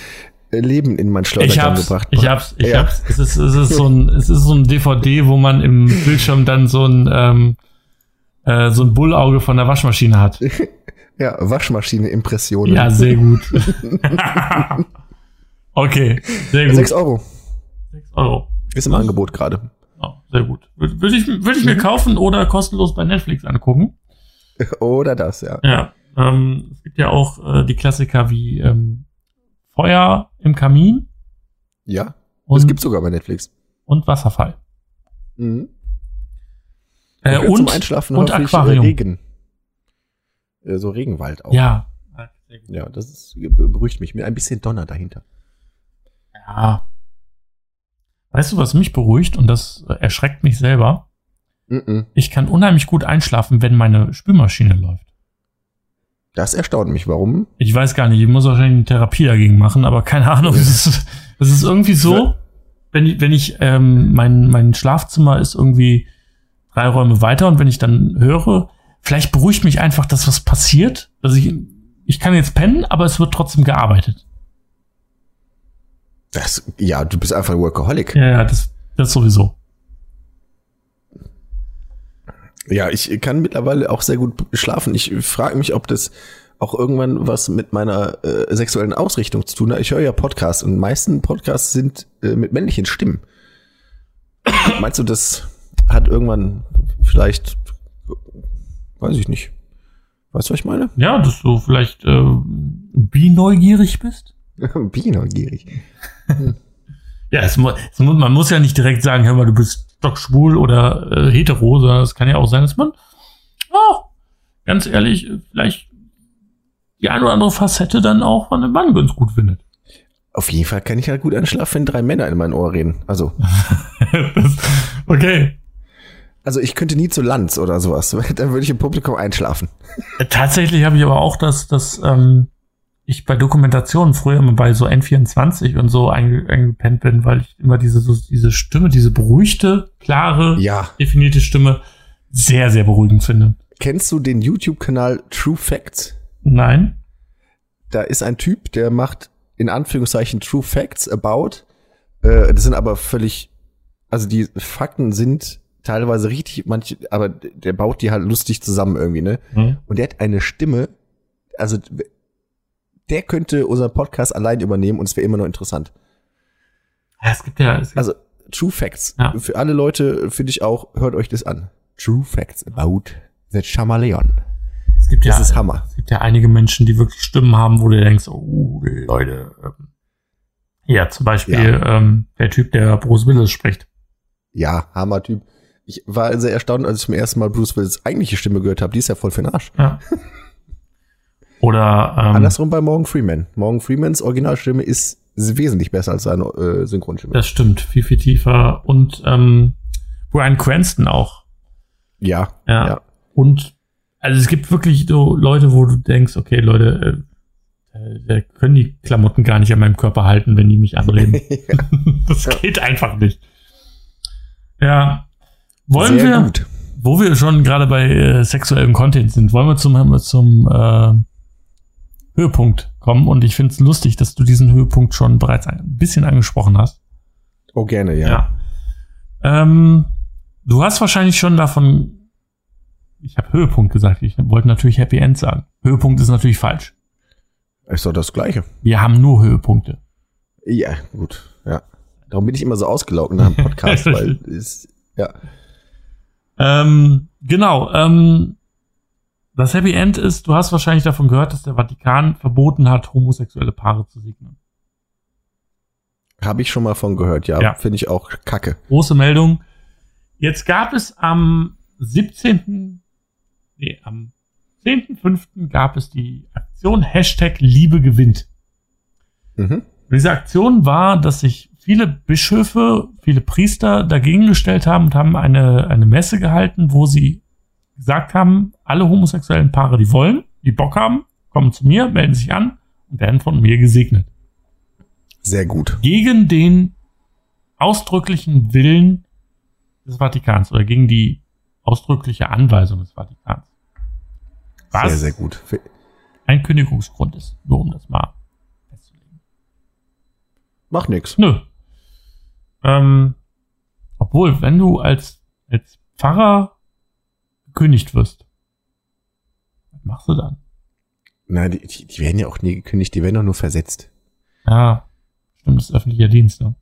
äh, Leben in mein Schleudergang gebracht. ich hab's, ich Ja. hab's. Es ist, es ist so ein, es ist so ein DVD, wo man im Bildschirm dann so ein, ähm, äh, so ein Bullauge von der Waschmaschine hat. Ja, Waschmaschine-Impressionen. Ja, sehr gut. okay, sehr gut. Sechs Euro. Sechs Euro. Ist im Angebot gerade. Ja, sehr gut. Würde würd ich, würd ich mir kaufen oder kostenlos bei Netflix angucken. Oder das, ja. Ja. Ähm, es gibt ja auch äh, die Klassiker wie ähm, Feuer im Kamin Ja, und, das gibt's sogar bei Netflix. und Wasserfall. Mhm. Äh, Ja, zum und, Einschlafen und häufig, Aquarium. Äh, Regen. Äh, so Regenwald auch. ja. Ja, das ist, beruhigt mich mit ein bisschen Donner dahinter. Ja. Weißt du, was mich beruhigt und das erschreckt mich selber? Mhm. Ich kann unheimlich gut einschlafen, wenn meine Spülmaschine läuft. Das erstaunt mich. Warum? Ich weiß gar nicht, ich muss wahrscheinlich eine Therapie dagegen machen, aber keine Ahnung. Es ist, es ist irgendwie so, wenn ich, wenn ich ähm, mein, mein Schlafzimmer ist irgendwie drei Räume weiter und wenn ich dann höre, vielleicht beruhigt mich einfach, dass was passiert. Dass ich, ich kann jetzt pennen, aber es wird trotzdem gearbeitet. Das, ja, du bist einfach ein Workaholic. Ja, ja, das, das sowieso. Ja, ich kann mittlerweile auch sehr gut schlafen. Ich frage mich, ob das auch irgendwann was mit meiner äh, sexuellen Ausrichtung zu tun hat. Ich höre ja Podcasts und die meisten Podcasts sind äh, mit männlichen Stimmen. Meinst du, das hat irgendwann vielleicht, weiß ich nicht. Weißt du, was ich meine? Ja, dass du vielleicht äh, bi-neugierig bist. Bin neugierig. Ja, es, mu es, mu man muss ja nicht direkt sagen, hör mal, du bist stockschwul oder äh, hetero, sondern es kann ja auch sein, dass man, oh, ganz ehrlich, äh, vielleicht die eine oder andere Facette dann auch von einem Mann ganz gut findet. Auf jeden Fall kann ich halt gut einschlafen, wenn drei Männer in mein Ohr reden. Also, das, okay. also ich könnte nie zu Lanz oder sowas. Dann würde ich im Publikum einschlafen. Äh, Tatsächlich habe ich aber auch das, das ähm, ich bei Dokumentationen früher immer bei so N24 und so einge eingepennt bin, weil ich immer diese, so, diese Stimme, diese beruhigte, klare, Ja. definierte Stimme sehr, sehr beruhigend finde. Kennst du den YouTube-Kanal True Facts? Nein? Da ist ein Typ, der macht in Anführungszeichen True Facts about. Äh, das sind aber völlig, also die Fakten sind teilweise richtig, manche, aber der baut die halt lustig zusammen irgendwie, ne? Hm? Und der hat eine Stimme, also der könnte unseren Podcast allein übernehmen und es wäre immer noch interessant. Ja, es gibt ja, es gibt, Also True Facts. Ja. Für alle Leute finde ich auch, hört euch das an. True Facts about the Chameleon. es gibt ja, Das ist Hammer. es gibt ja einige Menschen, die wirklich Stimmen haben, wo du denkst, oh, Leute, ähm, ja, zum Beispiel Ähm, der Typ, der Bruce Willis spricht. Ja, Hammer-Typ. Ich war sehr erstaunt, als ich zum ersten Mal Bruce Willis eigentliche Stimme gehört habe. Die ist ja voll für den Arsch. Ja. Oder ähm, Andersrum bei Morgan Freeman. Morgan Freemans Originalstimme ist wesentlich besser als seine äh, Synchronstimme. das stimmt, viel, viel tiefer. Und ähm, Brian Cranston auch. ja, Ja. ja. Und also es gibt wirklich so Leute, wo du denkst, okay, Leute, äh, können die Klamotten gar nicht an meinem Körper halten, wenn die mich anreden. das geht einfach nicht. Ja. Wollen Sehr wir, gut. wo wir schon gerade bei äh, sexuellem Content sind, wollen wir zum, zum äh, Höhepunkt kommen. Und ich finde es lustig, dass du diesen Höhepunkt schon bereits ein bisschen angesprochen hast. Oh, gerne, ja. Ja. Ähm, du hast wahrscheinlich schon davon. Ich habe Höhepunkt gesagt. Ich wollte natürlich Happy End sagen. Höhepunkt ist natürlich falsch. Ist doch das Gleiche. Wir haben nur Höhepunkte. Ja, gut, ja. Darum bin ich immer so ausgelaugt nach dem Podcast, weil ist, ja. Ähm, genau. Ähm, das Happy End ist, du hast wahrscheinlich davon gehört, dass der Vatikan verboten hat, homosexuelle Paare zu segnen. Habe ich schon mal von gehört, ja. Ja. Finde ich auch kacke. Große Meldung. Jetzt gab es am 17. Nee, am 10.5. gab es die Aktion Hashtag Liebe gewinnt. Mhm. Diese Aktion war, dass sich viele Bischöfe, viele Priester dagegen gestellt haben und haben eine, eine Messe gehalten, wo sie gesagt haben, alle homosexuellen Paare, die wollen, die Bock haben, kommen zu mir, melden sich an und werden von mir gesegnet. Sehr gut. Gegen den ausdrücklichen Willen des Vatikans oder gegen die ausdrückliche Anweisung des Vatikans. Was Sehr, sehr gut. ein Kündigungsgrund ist, nur um das mal festzulegen. Macht nix. Nö. Ähm, obwohl, wenn du als, als Pfarrer gekündigt wirst, was machst du dann? Nein, die, die, die werden ja auch nie gekündigt, die werden doch nur versetzt. Ja, stimmt, das ist öffentlicher Dienst, ne?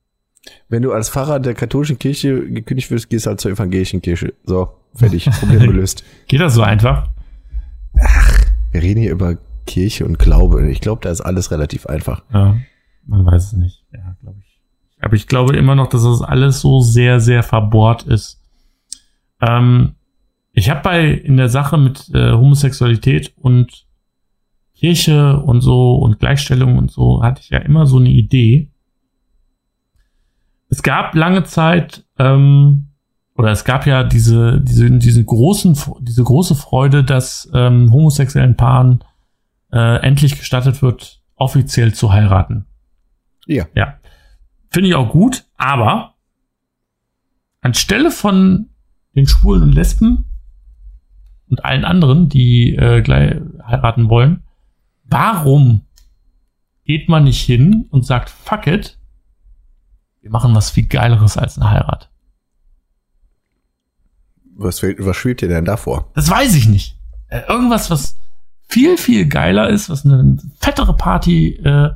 Wenn du als Pfarrer der katholischen Kirche gekündigt wirst, gehst du halt zur evangelischen Kirche. So, fertig, Problem gelöst. Geht das so einfach? Wir reden hier über Kirche und Glaube. Ich glaube, da ist alles relativ einfach. Ja, man weiß es nicht. Ja, glaube ich. Aber ich glaube immer noch, dass das alles so sehr, sehr verbohrt ist. Ähm, ich habe bei in der Sache mit äh, Homosexualität und Kirche und so und Gleichstellung und so hatte ich ja immer so eine Idee. Es gab lange Zeit ähm, oder es gab ja diese diese diese großen diese große Freude, dass ähm, homosexuellen Paaren äh, endlich gestattet wird, offiziell zu heiraten. Ja. Ja. Finde ich auch gut, aber anstelle von den Schwulen und Lesben und allen anderen, die äh, gleich heiraten wollen, warum geht man nicht hin und sagt, fuck it, wir machen was viel Geileres als eine Heirat? Was, was schwebt dir denn davor? Das weiß ich nicht. Äh, irgendwas, was viel, viel geiler ist, was eine fettere Party, äh,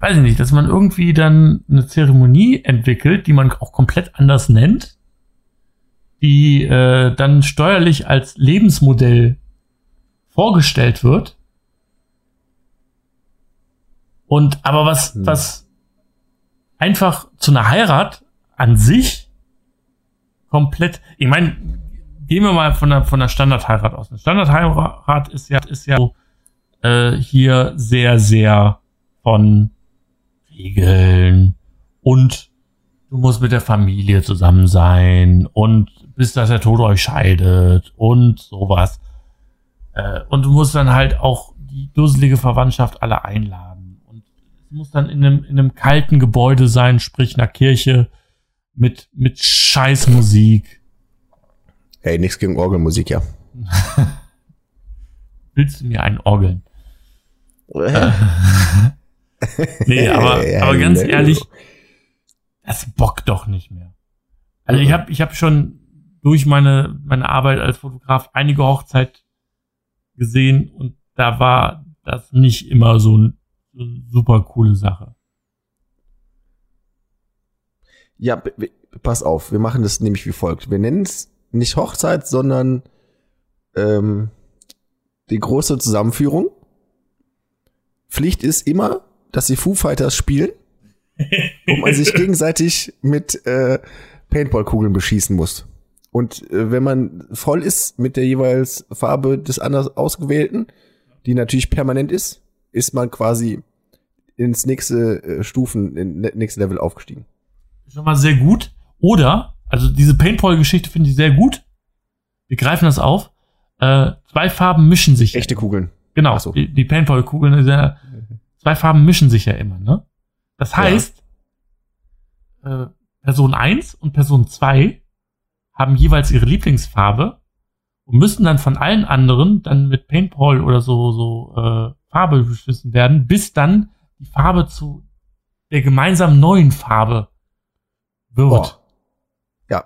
weiß ich nicht, dass man irgendwie dann eine Zeremonie entwickelt, die man auch komplett anders nennt, die äh, dann steuerlich als Lebensmodell vorgestellt wird. Und aber was, Hm. was einfach zu einer Heirat an sich komplett, ich meine, gehen wir mal von der, von der Standardheirat aus. Eine Standardheirat ist ja, ist ja so, äh, hier sehr, sehr von Regeln und du musst mit der Familie zusammen sein und bis dass der Tod euch scheidet und sowas. Äh, und du musst dann halt auch die dusselige Verwandtschaft alle einladen. Und es muss dann in einem, in einem kalten Gebäude sein, sprich einer Kirche mit, mit Scheißmusik. Hey, nichts gegen Orgelmusik, ja. Willst du mir einen orgeln? nee, aber, aber ganz ehrlich, das bockt doch nicht mehr. Also ich habe ich hab schon durch meine, meine Arbeit als Fotograf einige Hochzeit gesehen und da war das nicht immer so, ein, so eine super coole Sache. Ja, pass auf, wir machen das nämlich wie folgt. Wir nennen es nicht Hochzeit, sondern ähm, die große Zusammenführung. Pflicht ist immer, dass die Foo Fighters spielen und man sich gegenseitig mit äh, Paintballkugeln beschießen muss. Und äh, wenn man voll ist mit der jeweils Farbe des anders ausgewählten, die natürlich permanent ist, ist man quasi ins nächste äh, Stufen, in nächste Level aufgestiegen. Schon mal sehr gut. Oder, also diese Paintball-Geschichte finde ich sehr gut. Wir greifen das auf. Äh, zwei Farben mischen sich. Echte Kugeln. Genau. So. Die, die Paintball-Kugeln, ja, zwei Farben mischen sich ja immer, ne? Das heißt, ja. äh, Person 1 und Person 2 haben jeweils ihre Lieblingsfarbe und müssen dann von allen anderen dann mit Paintball oder so, so äh, Farbe beschissen werden, bis dann die Farbe zu der gemeinsamen neuen Farbe wird. Boah. Ja.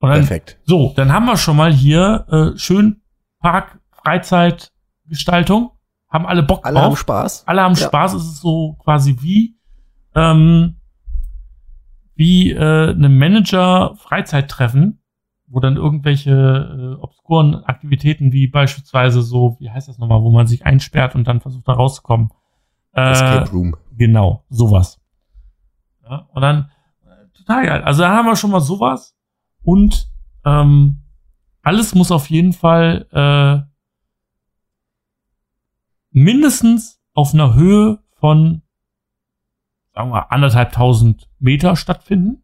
Dann, Perfekt. So, dann haben wir schon mal hier äh, schön Park, Freizeitgestaltung. Haben alle Bock alle drauf. Alle haben Spaß. Alle haben ja. Spaß. Es ist so quasi wie ähm, wie äh, eine Manager-Freizeittreffen, wo dann irgendwelche äh, obskuren Aktivitäten wie beispielsweise so, wie heißt das nochmal, wo man sich einsperrt und dann versucht da rauszukommen. Äh, Escape Room. Genau, sowas. Ja, und dann, äh, total geil. Also da haben wir schon mal sowas und ähm, alles muss auf jeden Fall äh, mindestens auf einer Höhe von sagen wir, anderthalbtausend Meter stattfinden.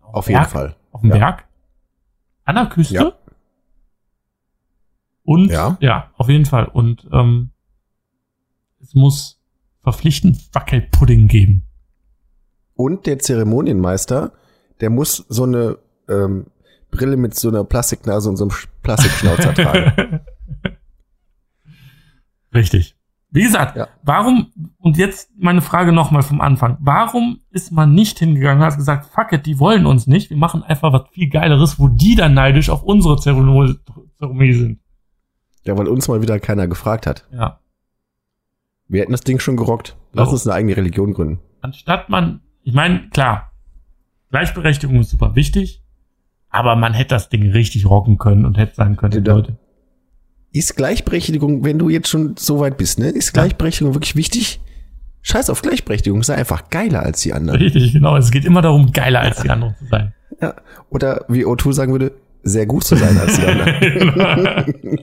Auf Berg, jeden Fall. Auf dem ja. Berg. An der Küste. Ja. Und ja. ja, auf jeden Fall. Und ähm, es muss verpflichtend Wackelpudding geben. Und der Zeremonienmeister, der muss so eine ähm, Brille mit so einer Plastiknase und so einem Plastikschnauzer tragen. Richtig. Wie gesagt, ja. warum, und jetzt meine Frage nochmal vom Anfang, warum ist man nicht hingegangen und hat gesagt, fuck it, die wollen uns nicht, wir machen einfach was viel Geileres, wo die dann neidisch auf unsere Zeremonie sind. Ja, weil uns mal wieder keiner gefragt hat. Ja. Wir hätten das Ding schon gerockt. Lass uns eine eigene Religion gründen. Anstatt man, ich meine, klar, Gleichberechtigung ist super wichtig, aber man hätte das Ding richtig rocken können und hätte sagen können, ja, Leute ist Gleichberechtigung, wenn du jetzt schon so weit bist, ne? Ist Gleichberechtigung ja. wirklich wichtig? Scheiß auf Gleichberechtigung, sei einfach geiler als die anderen. Richtig, genau. Es geht immer darum, geiler als die anderen zu sein. Ja. Oder wie O'Toole sagen würde, sehr gut zu sein als die anderen.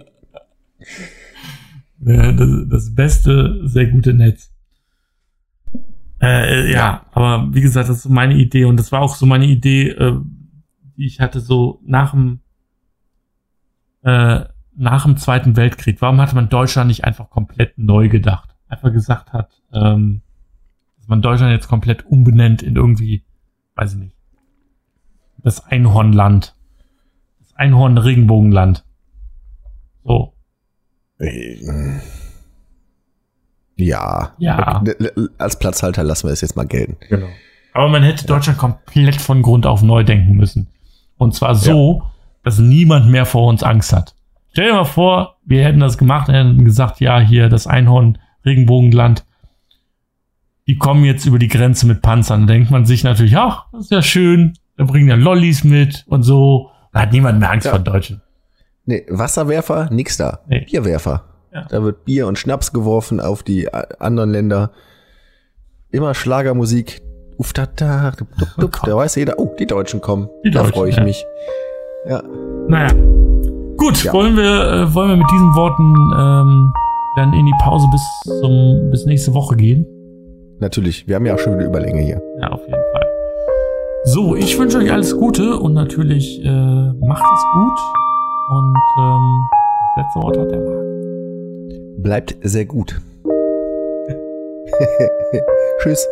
das, das beste, sehr gute Netz. Äh, ja, ja, aber wie gesagt, das ist meine Idee und das war auch so meine Idee, äh, die ich hatte so nach dem äh, nach dem Zweiten Weltkrieg, warum hatte man Deutschland nicht einfach komplett neu gedacht? Einfach gesagt hat, ähm, dass man Deutschland jetzt komplett umbenennt in irgendwie, weiß ich nicht, das Einhornland. Das Einhorn-Regenbogenland. So. Ja. Ja. Als Platzhalter lassen wir es jetzt mal gelten. Genau. Aber man hätte Deutschland komplett von Grund auf neu denken müssen. Und zwar so, ja. dass niemand mehr vor uns Angst hat. Stell dir mal vor, wir hätten das gemacht, hätten gesagt, ja, hier das Einhorn, Regenbogenland, die kommen jetzt über die Grenze mit Panzern. Da denkt man sich natürlich, ach, das ist ja schön, da bringen ja Lollis mit und so. Da hat niemand mehr Angst ja. vor Deutschen. Nee, Wasserwerfer, nix da. Nee. Bierwerfer. Ja. Da wird Bier und Schnaps geworfen auf die anderen Länder. Immer Schlagermusik. Uff, da, da, dup. Oh da weiß jeder, oh, die Deutschen kommen. Die da freue ich ja. mich. Ja. Naja. Gut, ja. wollen wir, äh, wollen wir mit diesen Worten ähm, dann in die Pause bis zum bis nächste Woche gehen. Natürlich, wir haben ja auch schon wieder Überlänge hier. Ja, auf jeden Fall. So, ich wünsche euch alles Gute und natürlich äh, macht es gut. Und ähm, das letzte Wort hat der Marc. Bleibt sehr gut. Tschüss.